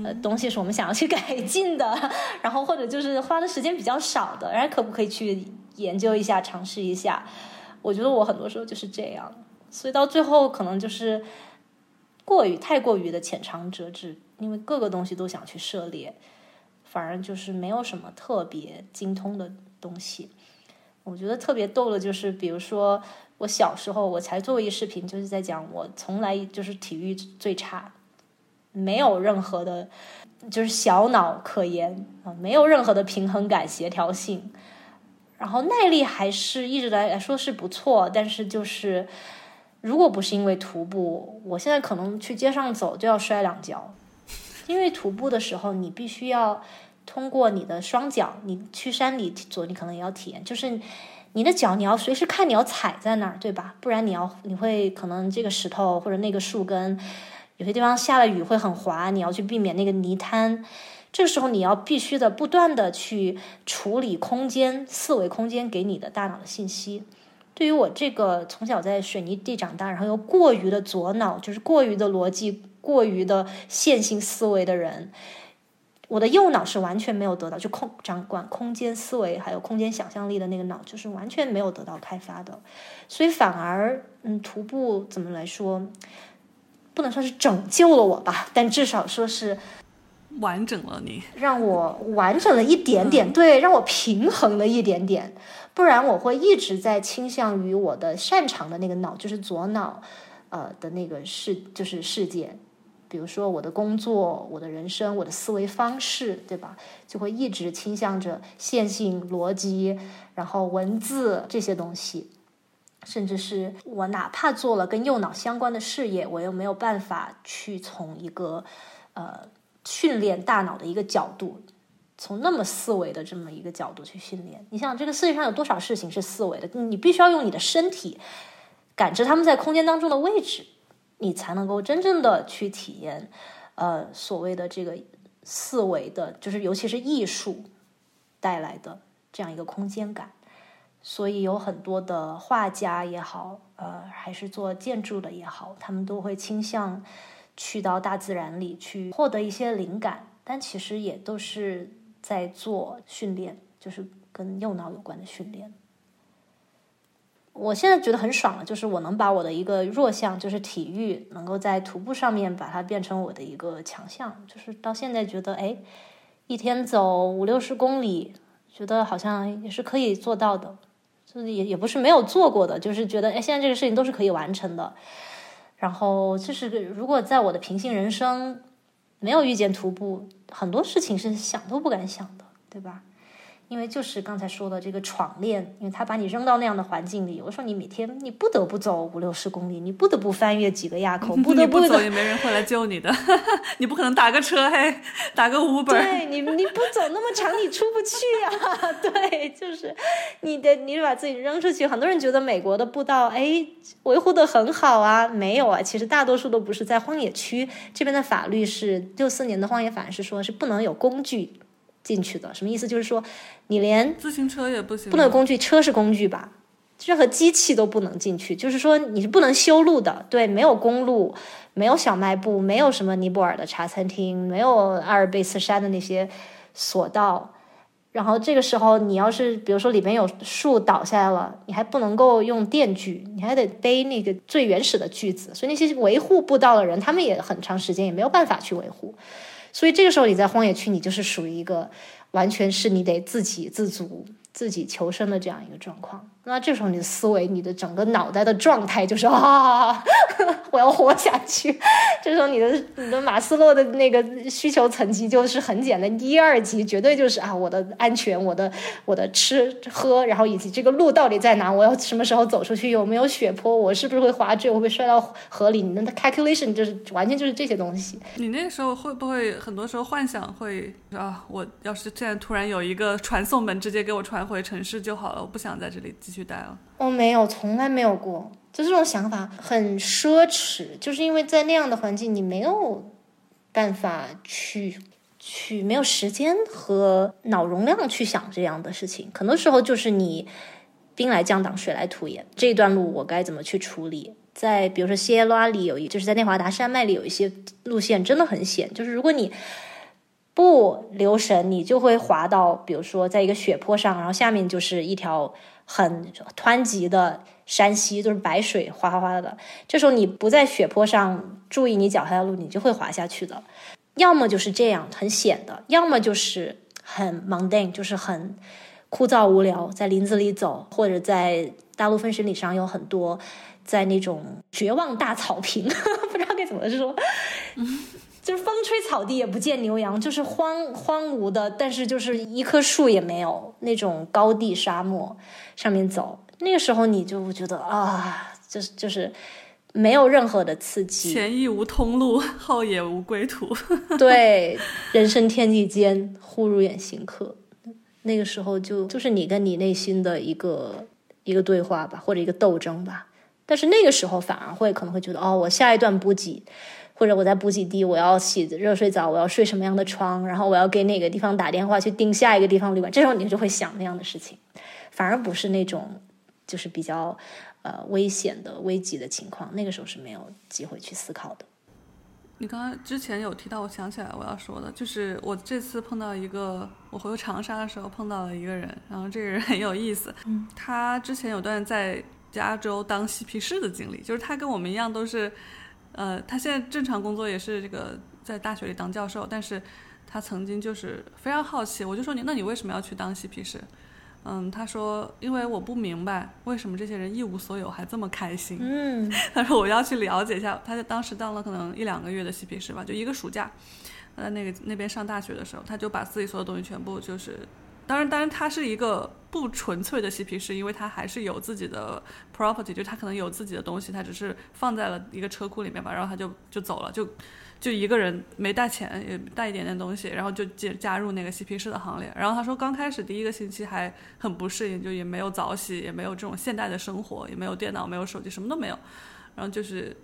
呃东西是我们想要去 <laughs> 改进的，然后或者就是花的时间比较少的，然后可不可以去研究一下、尝试一下？我觉得我很多时候就是这样，所以到最后可能就是过于太过于的浅尝辄止，因为各个东西都想去涉猎，反而就是没有什么特别精通的东西。我觉得特别逗的就是，比如说。我小时候，我才做过一视频，就是在讲我从来就是体育最差，没有任何的，就是小脑可言啊，没有任何的平衡感、协调性，然后耐力还是一直来来说是不错，但是就是如果不是因为徒步，我现在可能去街上走就要摔两跤，因为徒步的时候你必须要通过你的双脚，你去山里走，你可能也要体验，就是。你的脚你要随时看你要踩在哪儿，对吧？不然你要你会可能这个石头或者那个树根，有些地方下了雨会很滑，你要去避免那个泥滩。这个时候你要必须的不断的去处理空间四维空间给你的大脑的信息。对于我这个从小在水泥地长大，然后又过于的左脑，就是过于的逻辑、过于的线性思维的人。我的右脑是完全没有得到，就空掌管空间思维还有空间想象力的那个脑，就是完全没有得到开发的，所以反而，嗯，徒步怎么来说，不能说是拯救了我吧，但至少说是完整了你，让我完整了一点点，对，让我平衡了一点点，不然我会一直在倾向于我的擅长的那个脑，就是左脑，呃的那个世，就是世界。比如说我的工作、我的人生、我的思维方式，对吧？就会一直倾向着线性逻辑，然后文字这些东西，甚至是我哪怕做了跟右脑相关的事业，我又没有办法去从一个呃训练大脑的一个角度，从那么思维的这么一个角度去训练。你想，这个世界上有多少事情是思维的？你必须要用你的身体感知他们在空间当中的位置。你才能够真正的去体验，呃，所谓的这个四维的，就是尤其是艺术带来的这样一个空间感。所以有很多的画家也好，呃，还是做建筑的也好，他们都会倾向去到大自然里去获得一些灵感，但其实也都是在做训练，就是跟右脑有关的训练。我现在觉得很爽了，就是我能把我的一个弱项，就是体育，能够在徒步上面把它变成我的一个强项。就是到现在觉得，哎，一天走五六十公里，觉得好像也是可以做到的，就是也也不是没有做过的，就是觉得，哎，现在这个事情都是可以完成的。然后就是如果在我的平行人生没有遇见徒步，很多事情是想都不敢想的，对吧？因为就是刚才说的这个闯练，因为他把你扔到那样的环境里，我说你每天你不得不走五六十公里，你不得不翻越几个垭口，<laughs> 不得不走也没人会来救你的，<laughs> 你不可能打个车嘿，打个 <laughs> 五本，对你你不走那么长你出不去呀，对，就是你得你把自己扔出去。很多人觉得美国的步道哎维护的很好啊，没有啊，其实大多数都不是在荒野区，这边的法律是六四年的荒野法是说是不能有工具。进去的什么意思？就是说，你连自行车也不行，不能工具，车是工具吧？任何机器都不能进去。就是说，你是不能修路的，对，没有公路，没有小卖部，没有什么尼泊尔的茶餐厅，没有阿尔卑斯山的那些索道。然后这个时候，你要是比如说里面有树倒下来了，你还不能够用电锯，你还得背那个最原始的锯子。所以那些维护步道的人，他们也很长时间也没有办法去维护。所以这个时候你在荒野区，你就是属于一个完全是你得自给自足、自己求生的这样一个状况。那这时候你的思维、你的整个脑袋的状态就是啊，我要活下去。这时候你的你的马斯洛的那个需求层级就是很简单，一二级绝对就是啊，我的安全、我的我的吃喝，然后以及这个路到底在哪，我要什么时候走出去，有没有雪坡，我是不是会滑坠，我会摔到河里？你的 calculation 就是完全就是这些东西。你那时候会不会很多时候幻想会啊，我要是现在突然有一个传送门，直接给我传回城市就好了，我不想在这里继。去带了，我没有，从来没有过，就这种想法很奢侈，就是因为在那样的环境，你没有办法去去，没有时间和脑容量去想这样的事情。很多时候就是你兵来将挡，水来土掩，这一段路我该怎么去处理？在比如说谢拉里有一，就是在内华达山脉里有一些路线真的很险，就是如果你不留神，你就会滑到，比如说在一个雪坡上，然后下面就是一条。很湍急的山溪，都是白水哗哗哗的。这时候你不在雪坡上注意你脚下的路，你就会滑下去的。要么就是这样很险的，要么就是很 mundane，就是很枯燥无聊，在林子里走，或者在大陆分水岭上有很多在那种绝望大草坪，<laughs> 不知道该怎么说。就是风吹草低也不见牛羊，就是荒荒芜的，但是就是一棵树也没有那种高地沙漠上面走，那个时候你就觉得啊，就是就是没有任何的刺激，前亦无通路，后也无归途。<laughs> 对，<laughs> 人生天地间，忽如远行客。那个时候就就是你跟你内心的一个一个对话吧，或者一个斗争吧。但是那个时候反而会可能会觉得，哦，我下一段补给。或者我在补给地，我要洗热水澡，我要睡什么样的床，然后我要给哪个地方打电话去订下一个地方旅馆，这时候你就会想那样的事情，反而不是那种就是比较呃危险的危急的情况，那个时候是没有机会去思考的。你刚刚之前有提到，我想起来我要说的，就是我这次碰到一个，我回长沙的时候碰到了一个人，然后这个人很有意思，嗯，他之前有段在加州当嬉皮士的经历，就是他跟我们一样都是。呃，他现在正常工作也是这个在大学里当教授，但是他曾经就是非常好奇，我就说你，那你为什么要去当嬉皮士？嗯，他说因为我不明白为什么这些人一无所有还这么开心。嗯，<laughs> 他说我要去了解一下。他就当时当了可能一两个月的嬉皮士吧，就一个暑假，在那个那边上大学的时候，他就把自己所有东西全部就是。当然，当然，他是一个不纯粹的嬉皮士，因为他还是有自己的 property，就他可能有自己的东西，他只是放在了一个车库里面吧，然后他就就走了，就就一个人没带钱，也带一点点东西，然后就加加入那个嬉皮士的行列。然后他说，刚开始第一个星期还很不适应，就也没有早起，也没有这种现代的生活，也没有电脑，没有手机，什么都没有，然后就是。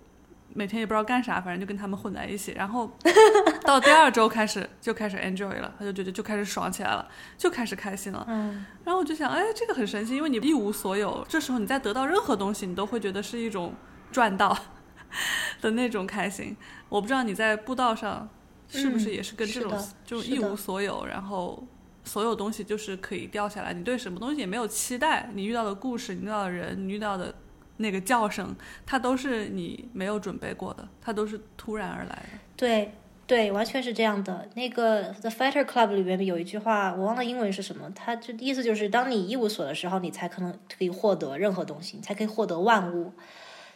每天也不知道干啥，反正就跟他们混在一起。然后 <laughs> 到第二周开始就开始 enjoy 了，他就觉得就开始爽起来了，就开始开心了。嗯。然后我就想，哎，这个很神奇，因为你一无所有，这时候你再得到任何东西，你都会觉得是一种赚到 <laughs> 的那种开心。我不知道你在步道上是不是也是跟这种就一无所有，然后所有东西就是可以掉下来，你对什么东西也没有期待，你遇到的故事，你遇到的人，你遇到的那个叫声，它都是你没有准备过的，它都是突然而来的。对对，完全是这样的。那个《The Fighter Club》里面有一句话，我忘了英文是什么，它就意思就是，当你一无所的时候，你才可能可以获得任何东西，你才可以获得万物。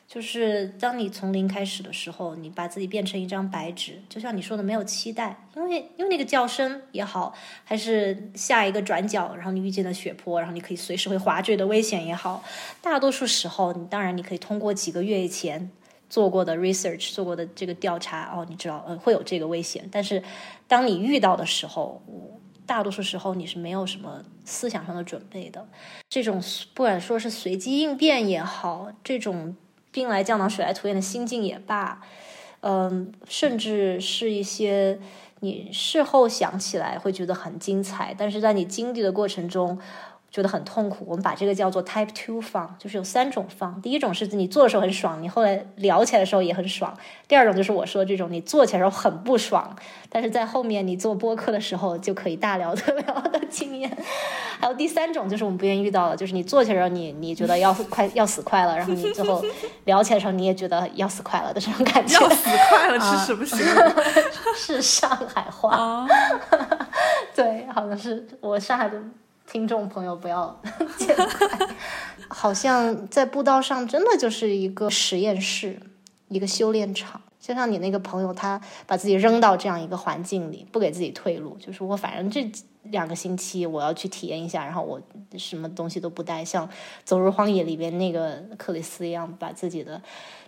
就是当你从零开始的时候，你把自己变成一张白纸，就像你说的，没有期待，因为因为那个叫声也好，还是下一个转角，然后你遇见了血泊，然后你可以随时会滑坠的危险也好，大多数时候，你当然你可以通过几个月以前做过的 research 做过的这个调查，哦，你知道呃会有这个危险，但是当你遇到的时候，大多数时候你是没有什么思想上的准备的，这种不管说是随机应变也好，这种。兵来将挡，水来土掩的心境也罢，嗯，甚至是一些你事后想起来会觉得很精彩，但是在你经历的过程中。觉得很痛苦，我们把这个叫做 Type Two 放，就是有三种放。第一种是你做的时候很爽，你后来聊起来的时候也很爽；第二种就是我说这种，你做起来时候很不爽，但是在后面你做播客的时候就可以大聊特聊的经验。<laughs> 还有第三种就是我们不愿意遇到的，就是你做起来时候你你觉得要快要死快了，然后你最后聊起来的时候你也觉得要死快了的这种感觉。要死快了是什么形容？<laughs> 是上海话。<laughs> 对，好像是我上海的。听众朋友不要 <laughs> 见怪，好像在步道上真的就是一个实验室，一个修炼场。就像你那个朋友，他把自己扔到这样一个环境里，不给自己退路，就是我反正这两个星期我要去体验一下，然后我什么东西都不带，像《走入荒野》里边那个克里斯一样，把自己的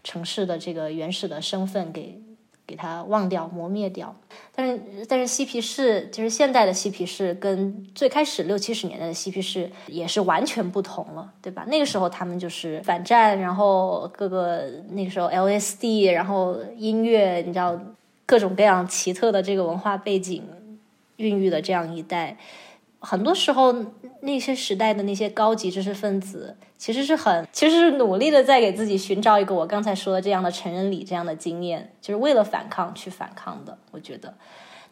城市的这个原始的身份给。给它忘掉、磨灭掉，但是但是嬉皮士就是现代的嬉皮士，跟最开始六七十年代的嬉皮士也是完全不同了，对吧？那个时候他们就是反战，然后各个那个时候 LSD，然后音乐，你知道各种各样奇特的这个文化背景孕育的这样一代。很多时候，那些时代的那些高级知识分子，其实是很，其实是努力的在给自己寻找一个我刚才说的这样的成人礼这样的经验，就是为了反抗去反抗的。我觉得，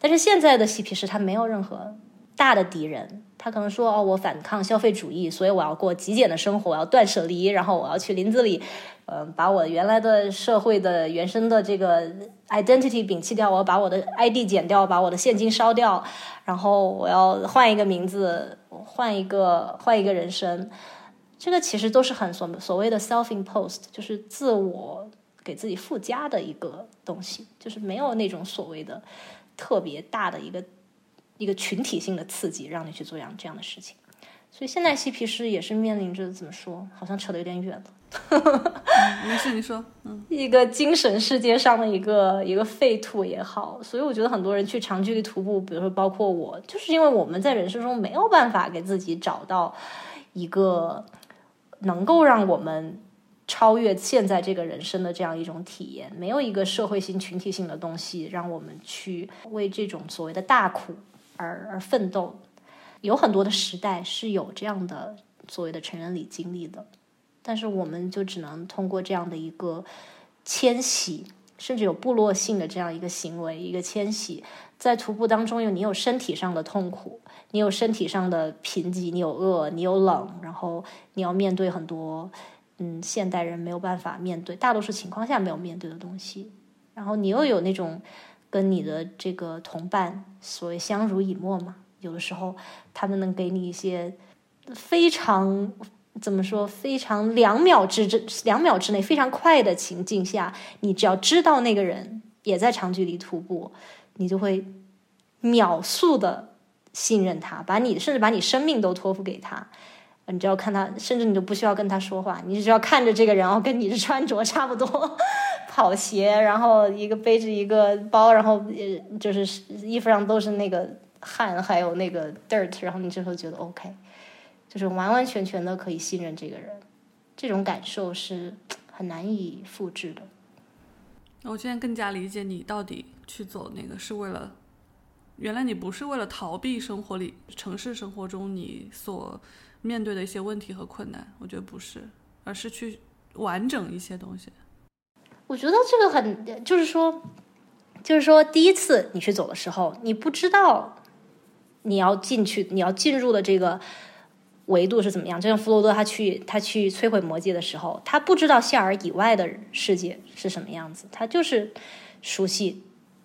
但是现在的嬉皮士他没有任何大的敌人，他可能说哦，我反抗消费主义，所以我要过极简的生活，我要断舍离，然后我要去林子里。嗯，把我原来的社会的原生的这个 identity 摒弃掉，我要把我的 ID 剪掉，把我的现金烧掉，然后我要换一个名字，换一个换一个人生，这个其实都是很所所谓的 self-imposed，就是自我给自己附加的一个东西，就是没有那种所谓的特别大的一个一个群体性的刺激，让你去做样这样的事情。所以现在嬉皮士也是面临着怎么说，好像扯得有点远了。没事，你说，嗯，一个精神世界上的一个一个废土也好，所以我觉得很多人去长距离徒步，比如说包括我，就是因为我们在人生中没有办法给自己找到一个能够让我们超越现在这个人生的这样一种体验，没有一个社会性、群体性的东西让我们去为这种所谓的大苦而而奋斗。有很多的时代是有这样的所谓的成人礼经历的。但是我们就只能通过这样的一个迁徙，甚至有部落性的这样一个行为，一个迁徙，在徒步当中有你有身体上的痛苦，你有身体上的贫瘠，你有饿，你有冷，然后你要面对很多嗯现代人没有办法面对，大多数情况下没有面对的东西，然后你又有那种跟你的这个同伴所谓相濡以沫嘛，有的时候他们能给你一些非常。怎么说？非常两秒之之两秒之内非常快的情境下，你只要知道那个人也在长距离徒步，你就会秒速的信任他，把你甚至把你生命都托付给他。你只要看他，甚至你都不需要跟他说话，你只要看着这个人，然后跟你的穿着差不多，跑鞋，然后一个背着一个包，然后就是衣服上都是那个汗，还有那个 dirt，然后你就会觉得 OK。就是完完全全的可以信任这个人，这种感受是很难以复制的。我现在更加理解你到底去走那个是为了，原来你不是为了逃避生活里城市生活中你所面对的一些问题和困难，我觉得不是，而是去完整一些东西。我觉得这个很，就是说，就是说第一次你去走的时候，你不知道。你要进去，你要进入的这个维度是怎么样？就像弗罗多他去他去摧毁魔界的时候，他不知道夏尔以外的世界是什么样子，他就是熟悉。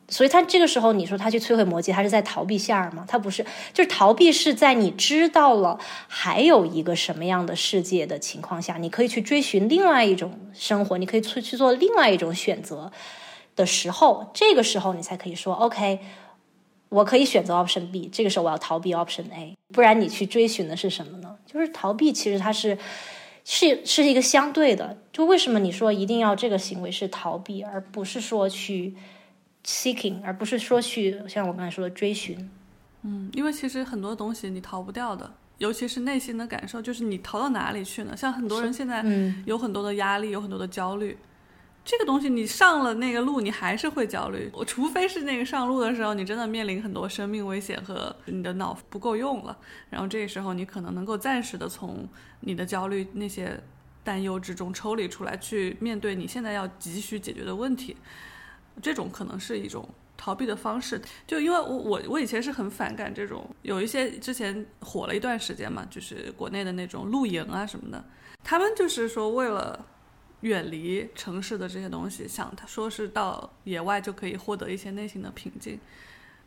所以他这个时候，你说他去摧毁魔戒，他是在逃避夏尔吗？他不是，就是逃避是在你知道了还有一个什么样的世界的情况下，你可以去追寻另外一种生活，你可以去去做另外一种选择的时候，这个时候你才可以说 OK，我可以选择 Option B。这个时候我要逃避 Option A，不然你去追寻的是什么呢？就是逃避，其实它是是是一个相对的。就为什么你说一定要这个行为是逃避，而不是说去。seeking，而不是说去像我刚才说的追寻。嗯，因为其实很多东西你逃不掉的，尤其是内心的感受，就是你逃到哪里去呢？像很多人现在有很多的压力，有很多的焦虑，这个东西你上了那个路，你还是会焦虑。我除非是那个上路的时候，你真的面临很多生命危险和你的脑不够用了，然后这个时候你可能能够暂时的从你的焦虑那些担忧之中抽离出来，去面对你现在要急需解决的问题。这种可能是一种逃避的方式，就因为我我我以前是很反感这种，有一些之前火了一段时间嘛，就是国内的那种露营啊什么的，他们就是说为了远离城市的这些东西，想他说是到野外就可以获得一些内心的平静，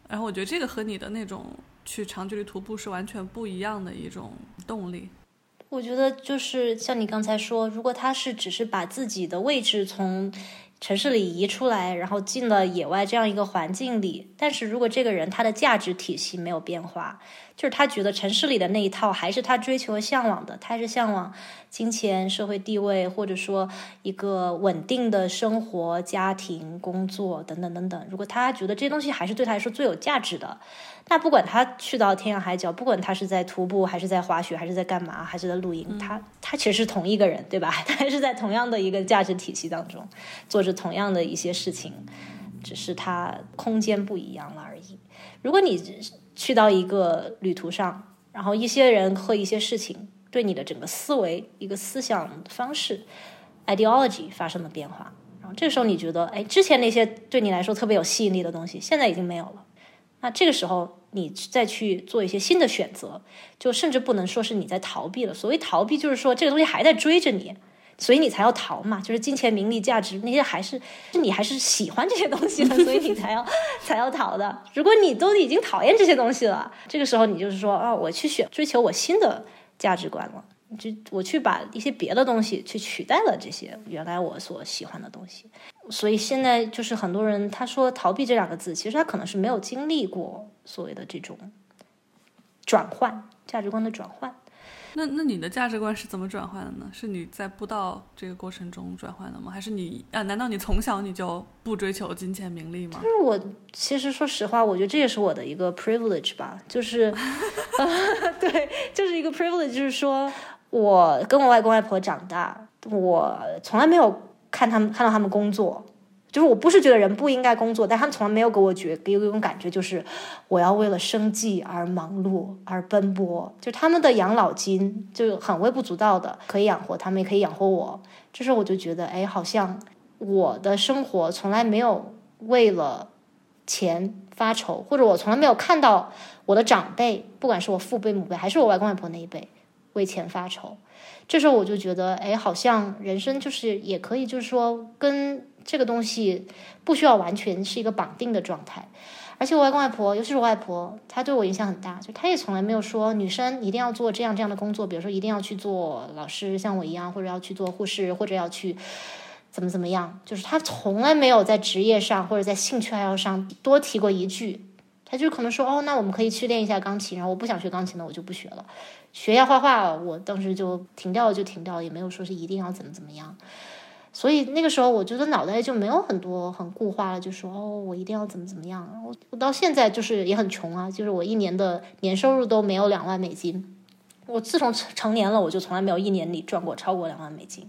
然后我觉得这个和你的那种去长距离徒步是完全不一样的一种动力。我觉得就是像你刚才说，如果他是只是把自己的位置从。城市里移出来，然后进了野外这样一个环境里。但是如果这个人他的价值体系没有变化，就是他觉得城市里的那一套还是他追求和向往的，他还是向往金钱、社会地位，或者说一个稳定的生活、家庭、工作等等等等。如果他觉得这些东西还是对他来说最有价值的。那不管他去到天涯海角，不管他是在徒步，还是在滑雪，还是在干嘛，还是在露营，他他其实是同一个人，对吧？<laughs> 他还是在同样的一个价值体系当中，做着同样的一些事情，只是他空间不一样了而已。如果你去到一个旅途上，然后一些人和一些事情对你的整个思维、一个思想方式 （ideology） 发生了变化，然后这个时候你觉得，哎，之前那些对你来说特别有吸引力的东西，现在已经没有了。那这个时候，你再去做一些新的选择，就甚至不能说是你在逃避了。所谓逃避，就是说这个东西还在追着你，所以你才要逃嘛。就是金钱、名利、价值那些，还是你还是喜欢这些东西的，<laughs> 所以你才要才要逃的。如果你都已经讨厌这些东西了，这个时候你就是说啊，我去选追求我新的价值观了。就我去把一些别的东西去取代了这些原来我所喜欢的东西，所以现在就是很多人他说逃避这两个字，其实他可能是没有经历过所谓的这种转换价值观的转换。那那你的价值观是怎么转换的呢？是你在布道这个过程中转换的吗？还是你啊？难道你从小你就不追求金钱名利吗？就是我其实说实话，我觉得这也是我的一个 privilege 吧，就是 <laughs> 对，就是一个 privilege，就是说。我跟我外公外婆长大，我从来没有看他们看到他们工作，就是我不是觉得人不应该工作，但他们从来没有给我觉给我一种感觉，就是我要为了生计而忙碌而奔波，就他们的养老金就很微不足道的可以养活他们，也可以养活我。这时候我就觉得，哎，好像我的生活从来没有为了钱发愁，或者我从来没有看到我的长辈，不管是我父辈、母辈，还是我外公外婆那一辈。为钱发愁，这时候我就觉得，哎，好像人生就是也可以，就是说跟这个东西不需要完全是一个绑定的状态。而且我外公外婆，尤其是我外婆，她对我影响很大，就她也从来没有说女生一定要做这样这样的工作，比如说一定要去做老师，像我一样，或者要去做护士，或者要去怎么怎么样，就是她从来没有在职业上或者在兴趣爱好上多提过一句。她就可能说，哦，那我们可以去练一下钢琴，然后我不想学钢琴了，我就不学了。学下画画，我当时就停掉了，就停掉了，也没有说是一定要怎么怎么样。所以那个时候，我觉得脑袋就没有很多很固化了，就说哦，我一定要怎么怎么样。我我到现在就是也很穷啊，就是我一年的年收入都没有两万美金。我自从成年了，我就从来没有一年里赚过超过两万美金。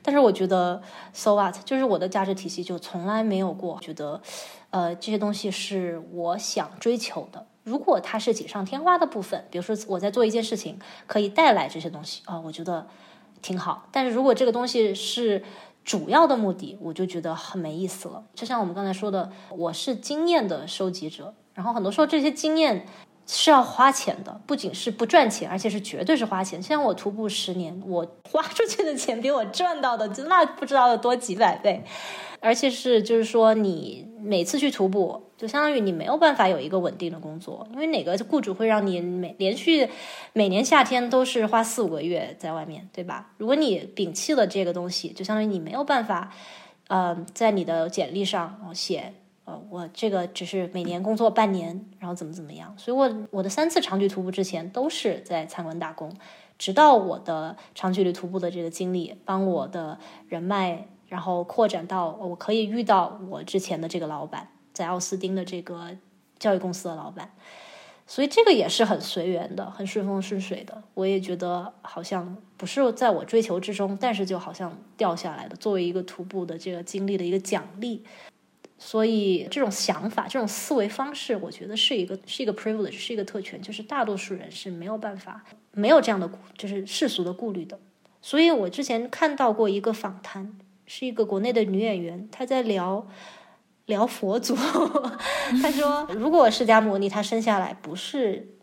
但是我觉得，so what，就是我的价值体系就从来没有过觉得，呃，这些东西是我想追求的。如果它是锦上添花的部分，比如说我在做一件事情可以带来这些东西啊，我觉得挺好。但是如果这个东西是主要的目的，我就觉得很没意思了。就像我们刚才说的，我是经验的收集者，然后很多时候这些经验是要花钱的，不仅是不赚钱，而且是绝对是花钱。像我徒步十年，我 <laughs> 花出去的钱比我赚到的那不知道有多几百倍，而且是就是说，你每次去徒步，就相当于你没有办法有一个稳定的工作，因为哪个雇主会让你每连续每年夏天都是花四五个月在外面，对吧？如果你摒弃了这个东西，就相当于你没有办法，呃，在你的简历上写。呃，我这个只是每年工作半年，然后怎么怎么样，所以我我的三次长距徒步之前都是在餐馆打工，直到我的长距离徒步的这个经历，帮我的人脉，然后扩展到我可以遇到我之前的这个老板，在奥斯丁的这个教育公司的老板，所以这个也是很随缘的，很顺风顺水的。我也觉得好像不是在我追求之中，但是就好像掉下来的，作为一个徒步的这个经历的一个奖励。所以这种想法、这种思维方式，我觉得是一个是一个 privilege，是一个特权，就是大多数人是没有办法没有这样的就是世俗的顾虑的。所以我之前看到过一个访谈，是一个国内的女演员，她在聊聊佛祖，<laughs> 她说，如果释迦牟尼他生下来不是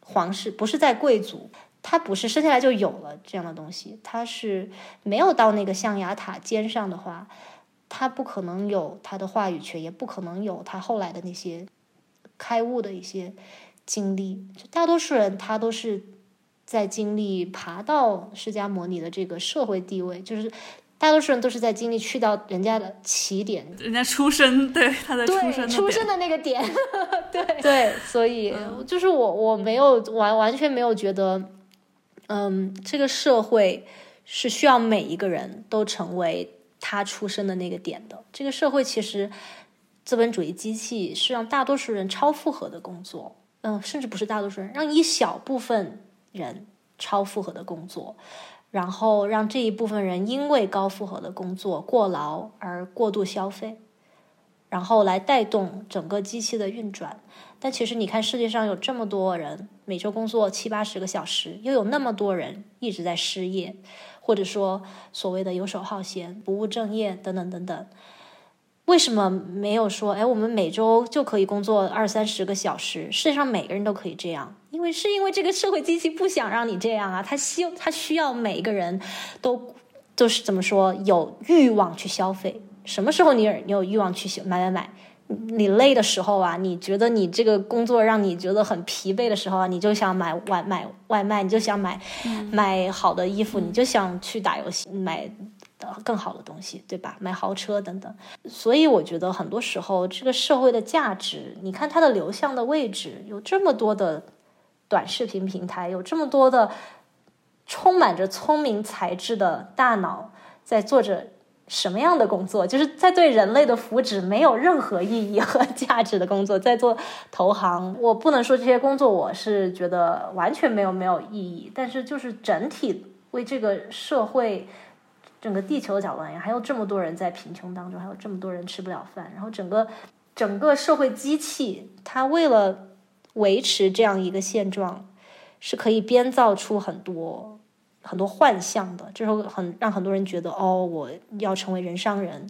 皇室，不是在贵族，他不是生下来就有了这样的东西，他是没有到那个象牙塔尖上的话。他不可能有他的话语权，也不可能有他后来的那些开悟的一些经历。就大多数人，他都是在经历爬到释迦摩尼的这个社会地位，就是大多数人都是在经历去到人家的起点，人家出生，对他的出生出生的那个点，<laughs> 对对，所以就是我我没有完完全没有觉得，嗯，这个社会是需要每一个人都成为。他出生的那个点的这个社会，其实资本主义机器是让大多数人超负荷的工作，嗯，甚至不是大多数人，让一小部分人超负荷的工作，然后让这一部分人因为高负荷的工作过劳而过度消费，然后来带动整个机器的运转。但其实你看，世界上有这么多人每周工作七八十个小时，又有那么多人一直在失业。或者说所谓的游手好闲、不务正业等等等等，为什么没有说哎，我们每周就可以工作二三十个小时？世界上每个人都可以这样，因为是因为这个社会机器不想让你这样啊，他希他需要每一个人都就是怎么说有欲望去消费？什么时候你有你有欲望去买买买？你累的时候啊，你觉得你这个工作让你觉得很疲惫的时候啊，你就想买外买外卖，你就想买买好的衣服，你就想去打游戏买更好的东西，对吧？买豪车等等。所以我觉得很多时候，这个社会的价值，你看它的流向的位置，有这么多的短视频平台，有这么多的充满着聪明才智的大脑在做着。什么样的工作，就是在对人类的福祉没有任何意义和价值的工作，<laughs> 在做投行。我不能说这些工作我是觉得完全没有没有意义，但是就是整体为这个社会、整个地球的角度而言，还有这么多人在贫穷当中，还有这么多人吃不了饭，然后整个整个社会机器，它为了维持这样一个现状，是可以编造出很多。很多幻象的，这时候很让很多人觉得，哦，我要成为人上人，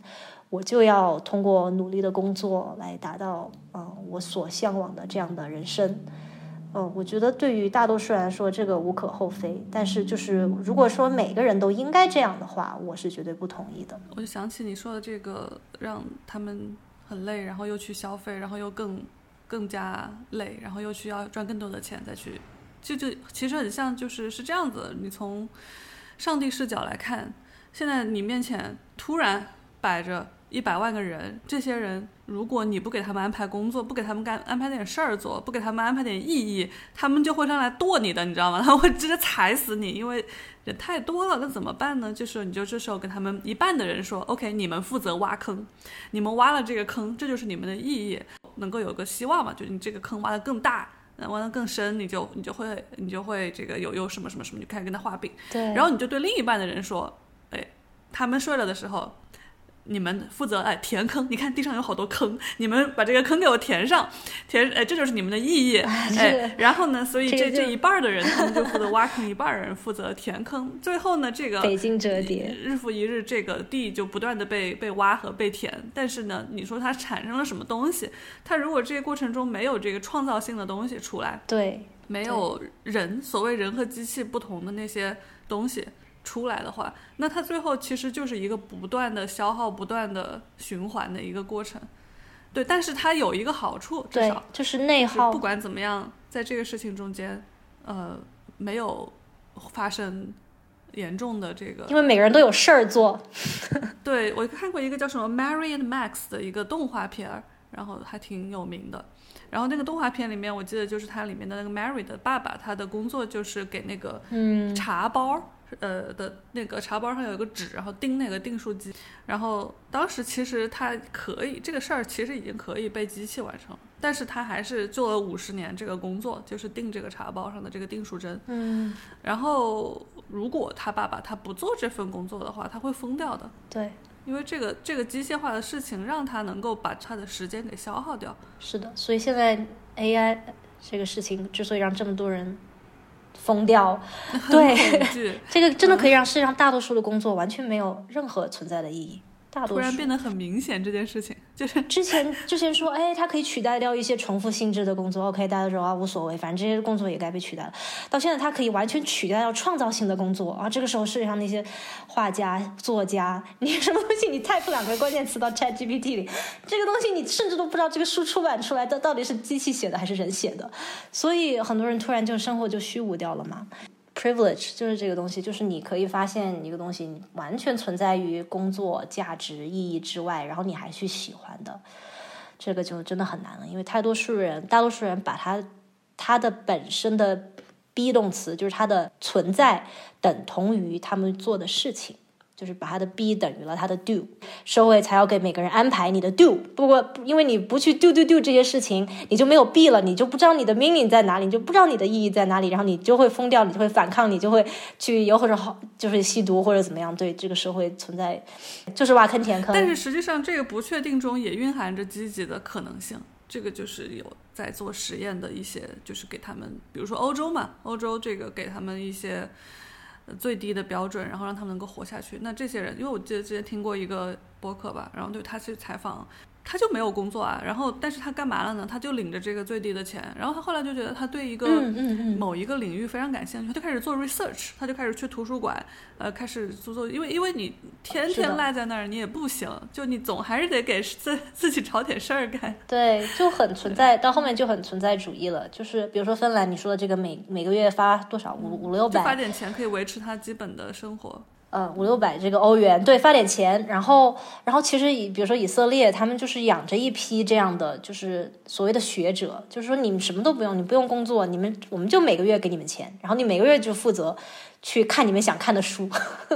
我就要通过努力的工作来达到，嗯，我所向往的这样的人生。嗯，我觉得对于大多数人来说，这个无可厚非。但是，就是如果说每个人都应该这样的话，我是绝对不同意的。我就想起你说的这个，让他们很累，然后又去消费，然后又更更加累，然后又需要赚更多的钱再去。就就其实很像，就是是这样子。你从上帝视角来看，现在你面前突然摆着一百万个人，这些人如果你不给他们安排工作，不给他们干安排点事儿做，不给他们安排点意义，他们就会上来剁你的，你知道吗？<laughs> 他会直接踩死你，因为人太多了。那怎么办呢？就是你就这时候跟他们一半的人说：“OK，你们负责挖坑，你们挖了这个坑，这就是你们的意义，能够有个希望嘛？就你这个坑挖得更大。”那玩的更深，你就你就会你就会这个有有什么什么什么，就开始跟他画饼。对。然后你就对另一半的人说：“哎，他们睡了的时候，你们负责哎填坑，你看地上有好多坑，你们把这个坑给我填上，填哎这就是你们的意义 <laughs> 哎。然后呢，所以这这一半的人他们就负责挖坑，一半人负责填坑。最后呢，这个北京折叠，日复一日，这个地就不断的被被挖和被填。但是呢，你说它产生了什么东西？它如果这个过程中没有这个创造性的东西出来，对，没有人，所谓人和机器不同的那些东西。出来的话，那它最后其实就是一个不断的消耗、不断的循环的一个过程。对，但是它有一个好处，至少就是内耗。不管怎么样，在这个事情中间，呃，没有发生严重的这个，因为每个人都有事儿做。<laughs> 对我看过一个叫什么《Mary and Max》的一个动画片儿，然后还挺有名的。然后那个动画片里面，我记得就是它里面的那个 Mary 的爸爸，他的工作就是给那个茶包。呃的那个茶包上有一个纸，然后钉那个订书机。然后当时其实他可以这个事儿，其实已经可以被机器完成，但是他还是做了五十年这个工作，就是订这个茶包上的这个订书针。嗯。然后如果他爸爸他不做这份工作的话，他会疯掉的。对，因为这个这个机械化的事情让他能够把他的时间给消耗掉。是的，所以现在 AI 这个事情之所以让这么多人。疯掉，<laughs> 对，这个真的可以让世界上大多数的工作完全没有任何存在的意义。突然变得很明显，这件事情就是之前之前说，哎，它可以取代掉一些重复性质的工作，OK，大家说啊无所谓，反正这些工作也该被取代了。到现在，它可以完全取代掉创造性的工作啊！这个时候，世界上那些画家、作家，你什么东西，你 type 两个关键词到 ChatGPT 里，这个东西你甚至都不知道这个书出版出来的到底是机器写的还是人写的，所以很多人突然就生活就虚无掉了嘛。Privilege 就是这个东西，就是你可以发现一个东西完全存在于工作价值意义之外，然后你还去喜欢的，这个就真的很难了。因为大多数人，大多数人把它它的本身的 be 动词，就是它的存在，等同于他们做的事情。就是把他的 b 等于了他的 do，社会才要给每个人安排你的 do。不过，因为你不去 do do do 这些事情，你就没有 b 了，你就不知道你的 meaning 在哪里，你就不知道你的意义在哪里，然后你就会疯掉，你就会反抗，你就会去有或者好就是吸毒或者怎么样，对这个社会存在就是挖坑填坑。但是实际上，这个不确定中也蕴含着积极的可能性。这个就是有在做实验的一些，就是给他们，比如说欧洲嘛，欧洲这个给他们一些。最低的标准，然后让他们能够活下去。那这些人，因为我记得之前听过一个播客吧，然后对他去采访。他就没有工作啊，然后但是他干嘛了呢？他就领着这个最低的钱，然后他后来就觉得他对一个某一个领域非常感兴趣，他就开始做 research，他就开始去图书馆，呃，开始做做，因为因为你天天赖在那儿你也不行，就你总还是得给自自己找点事儿干。对，就很存在，到后面就很存在主义了，就是比如说芬兰，你说的这个每每个月发多少五五六百，发点钱可以维持他基本的生活。呃，五六百这个欧元，对，发点钱，然后，然后其实以比如说以色列，他们就是养着一批这样的，就是所谓的学者，就是说你们什么都不用，你不用工作，你们我们就每个月给你们钱，然后你每个月就负责去看你们想看的书，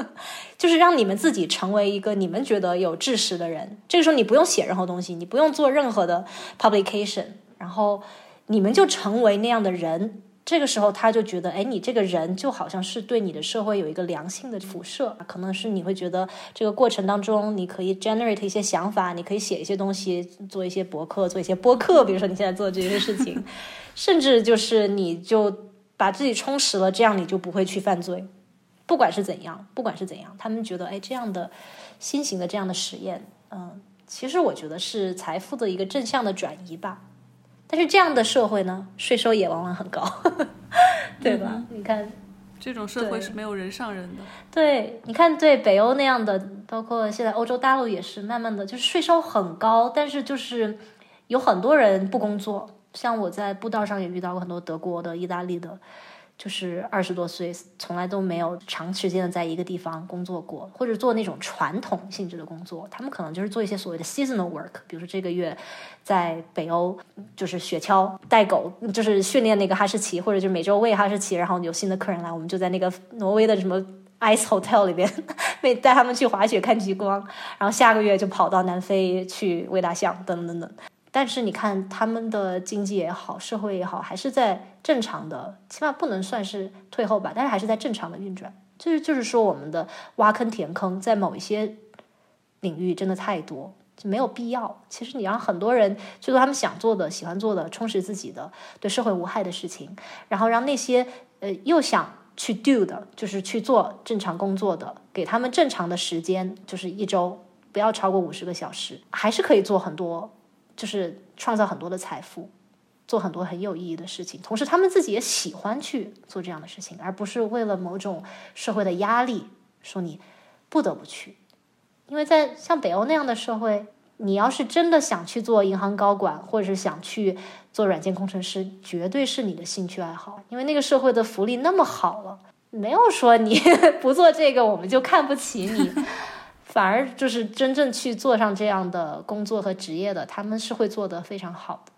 <laughs> 就是让你们自己成为一个你们觉得有知识的人。这个时候你不用写任何东西，你不用做任何的 publication，然后你们就成为那样的人。这个时候，他就觉得，哎，你这个人就好像是对你的社会有一个良性的辐射，可能是你会觉得这个过程当中，你可以 generate 一些想法，你可以写一些东西，做一些博客，做一些播客，比如说你现在做这些事情，<laughs> 甚至就是你就把自己充实了，这样你就不会去犯罪，不管是怎样，不管是怎样，他们觉得，哎，这样的新型的这样的实验，嗯，其实我觉得是财富的一个正向的转移吧。但是这样的社会呢，税收也往往很高，<laughs> 对吧？你看，这种社会是没有人上人的。对，你看，对北欧那样的，包括现在欧洲大陆也是，慢慢的就是税收很高，但是就是有很多人不工作。像我在步道上也遇到过很多德国的、意大利的。就是二十多岁，从来都没有长时间的在一个地方工作过，或者做那种传统性质的工作。他们可能就是做一些所谓的 seasonal work，比如说这个月在北欧就是雪橇带狗，就是训练那个哈士奇，或者就每周喂哈士奇，然后有新的客人来，我们就在那个挪威的什么 ice hotel 里边，带带他们去滑雪看极光，然后下个月就跑到南非去喂大象，等等等。但是你看，他们的经济也好，社会也好，还是在正常的，起码不能算是退后吧。但是还是在正常的运转。就是就是说，我们的挖坑填坑，在某一些领域真的太多，就没有必要。其实你让很多人去做他们想做的、喜欢做的、充实自己的、对社会无害的事情，然后让那些呃又想去 do 的，就是去做正常工作的，给他们正常的时间，就是一周不要超过五十个小时，还是可以做很多，就是创造很多的财富。做很多很有意义的事情，同时他们自己也喜欢去做这样的事情，而不是为了某种社会的压力说你不得不去。因为在像北欧那样的社会，你要是真的想去做银行高管，或者是想去做软件工程师，绝对是你的兴趣爱好。因为那个社会的福利那么好了，没有说你 <laughs> 不做这个我们就看不起你，反而就是真正去做上这样的工作和职业的，他们是会做得非常好的。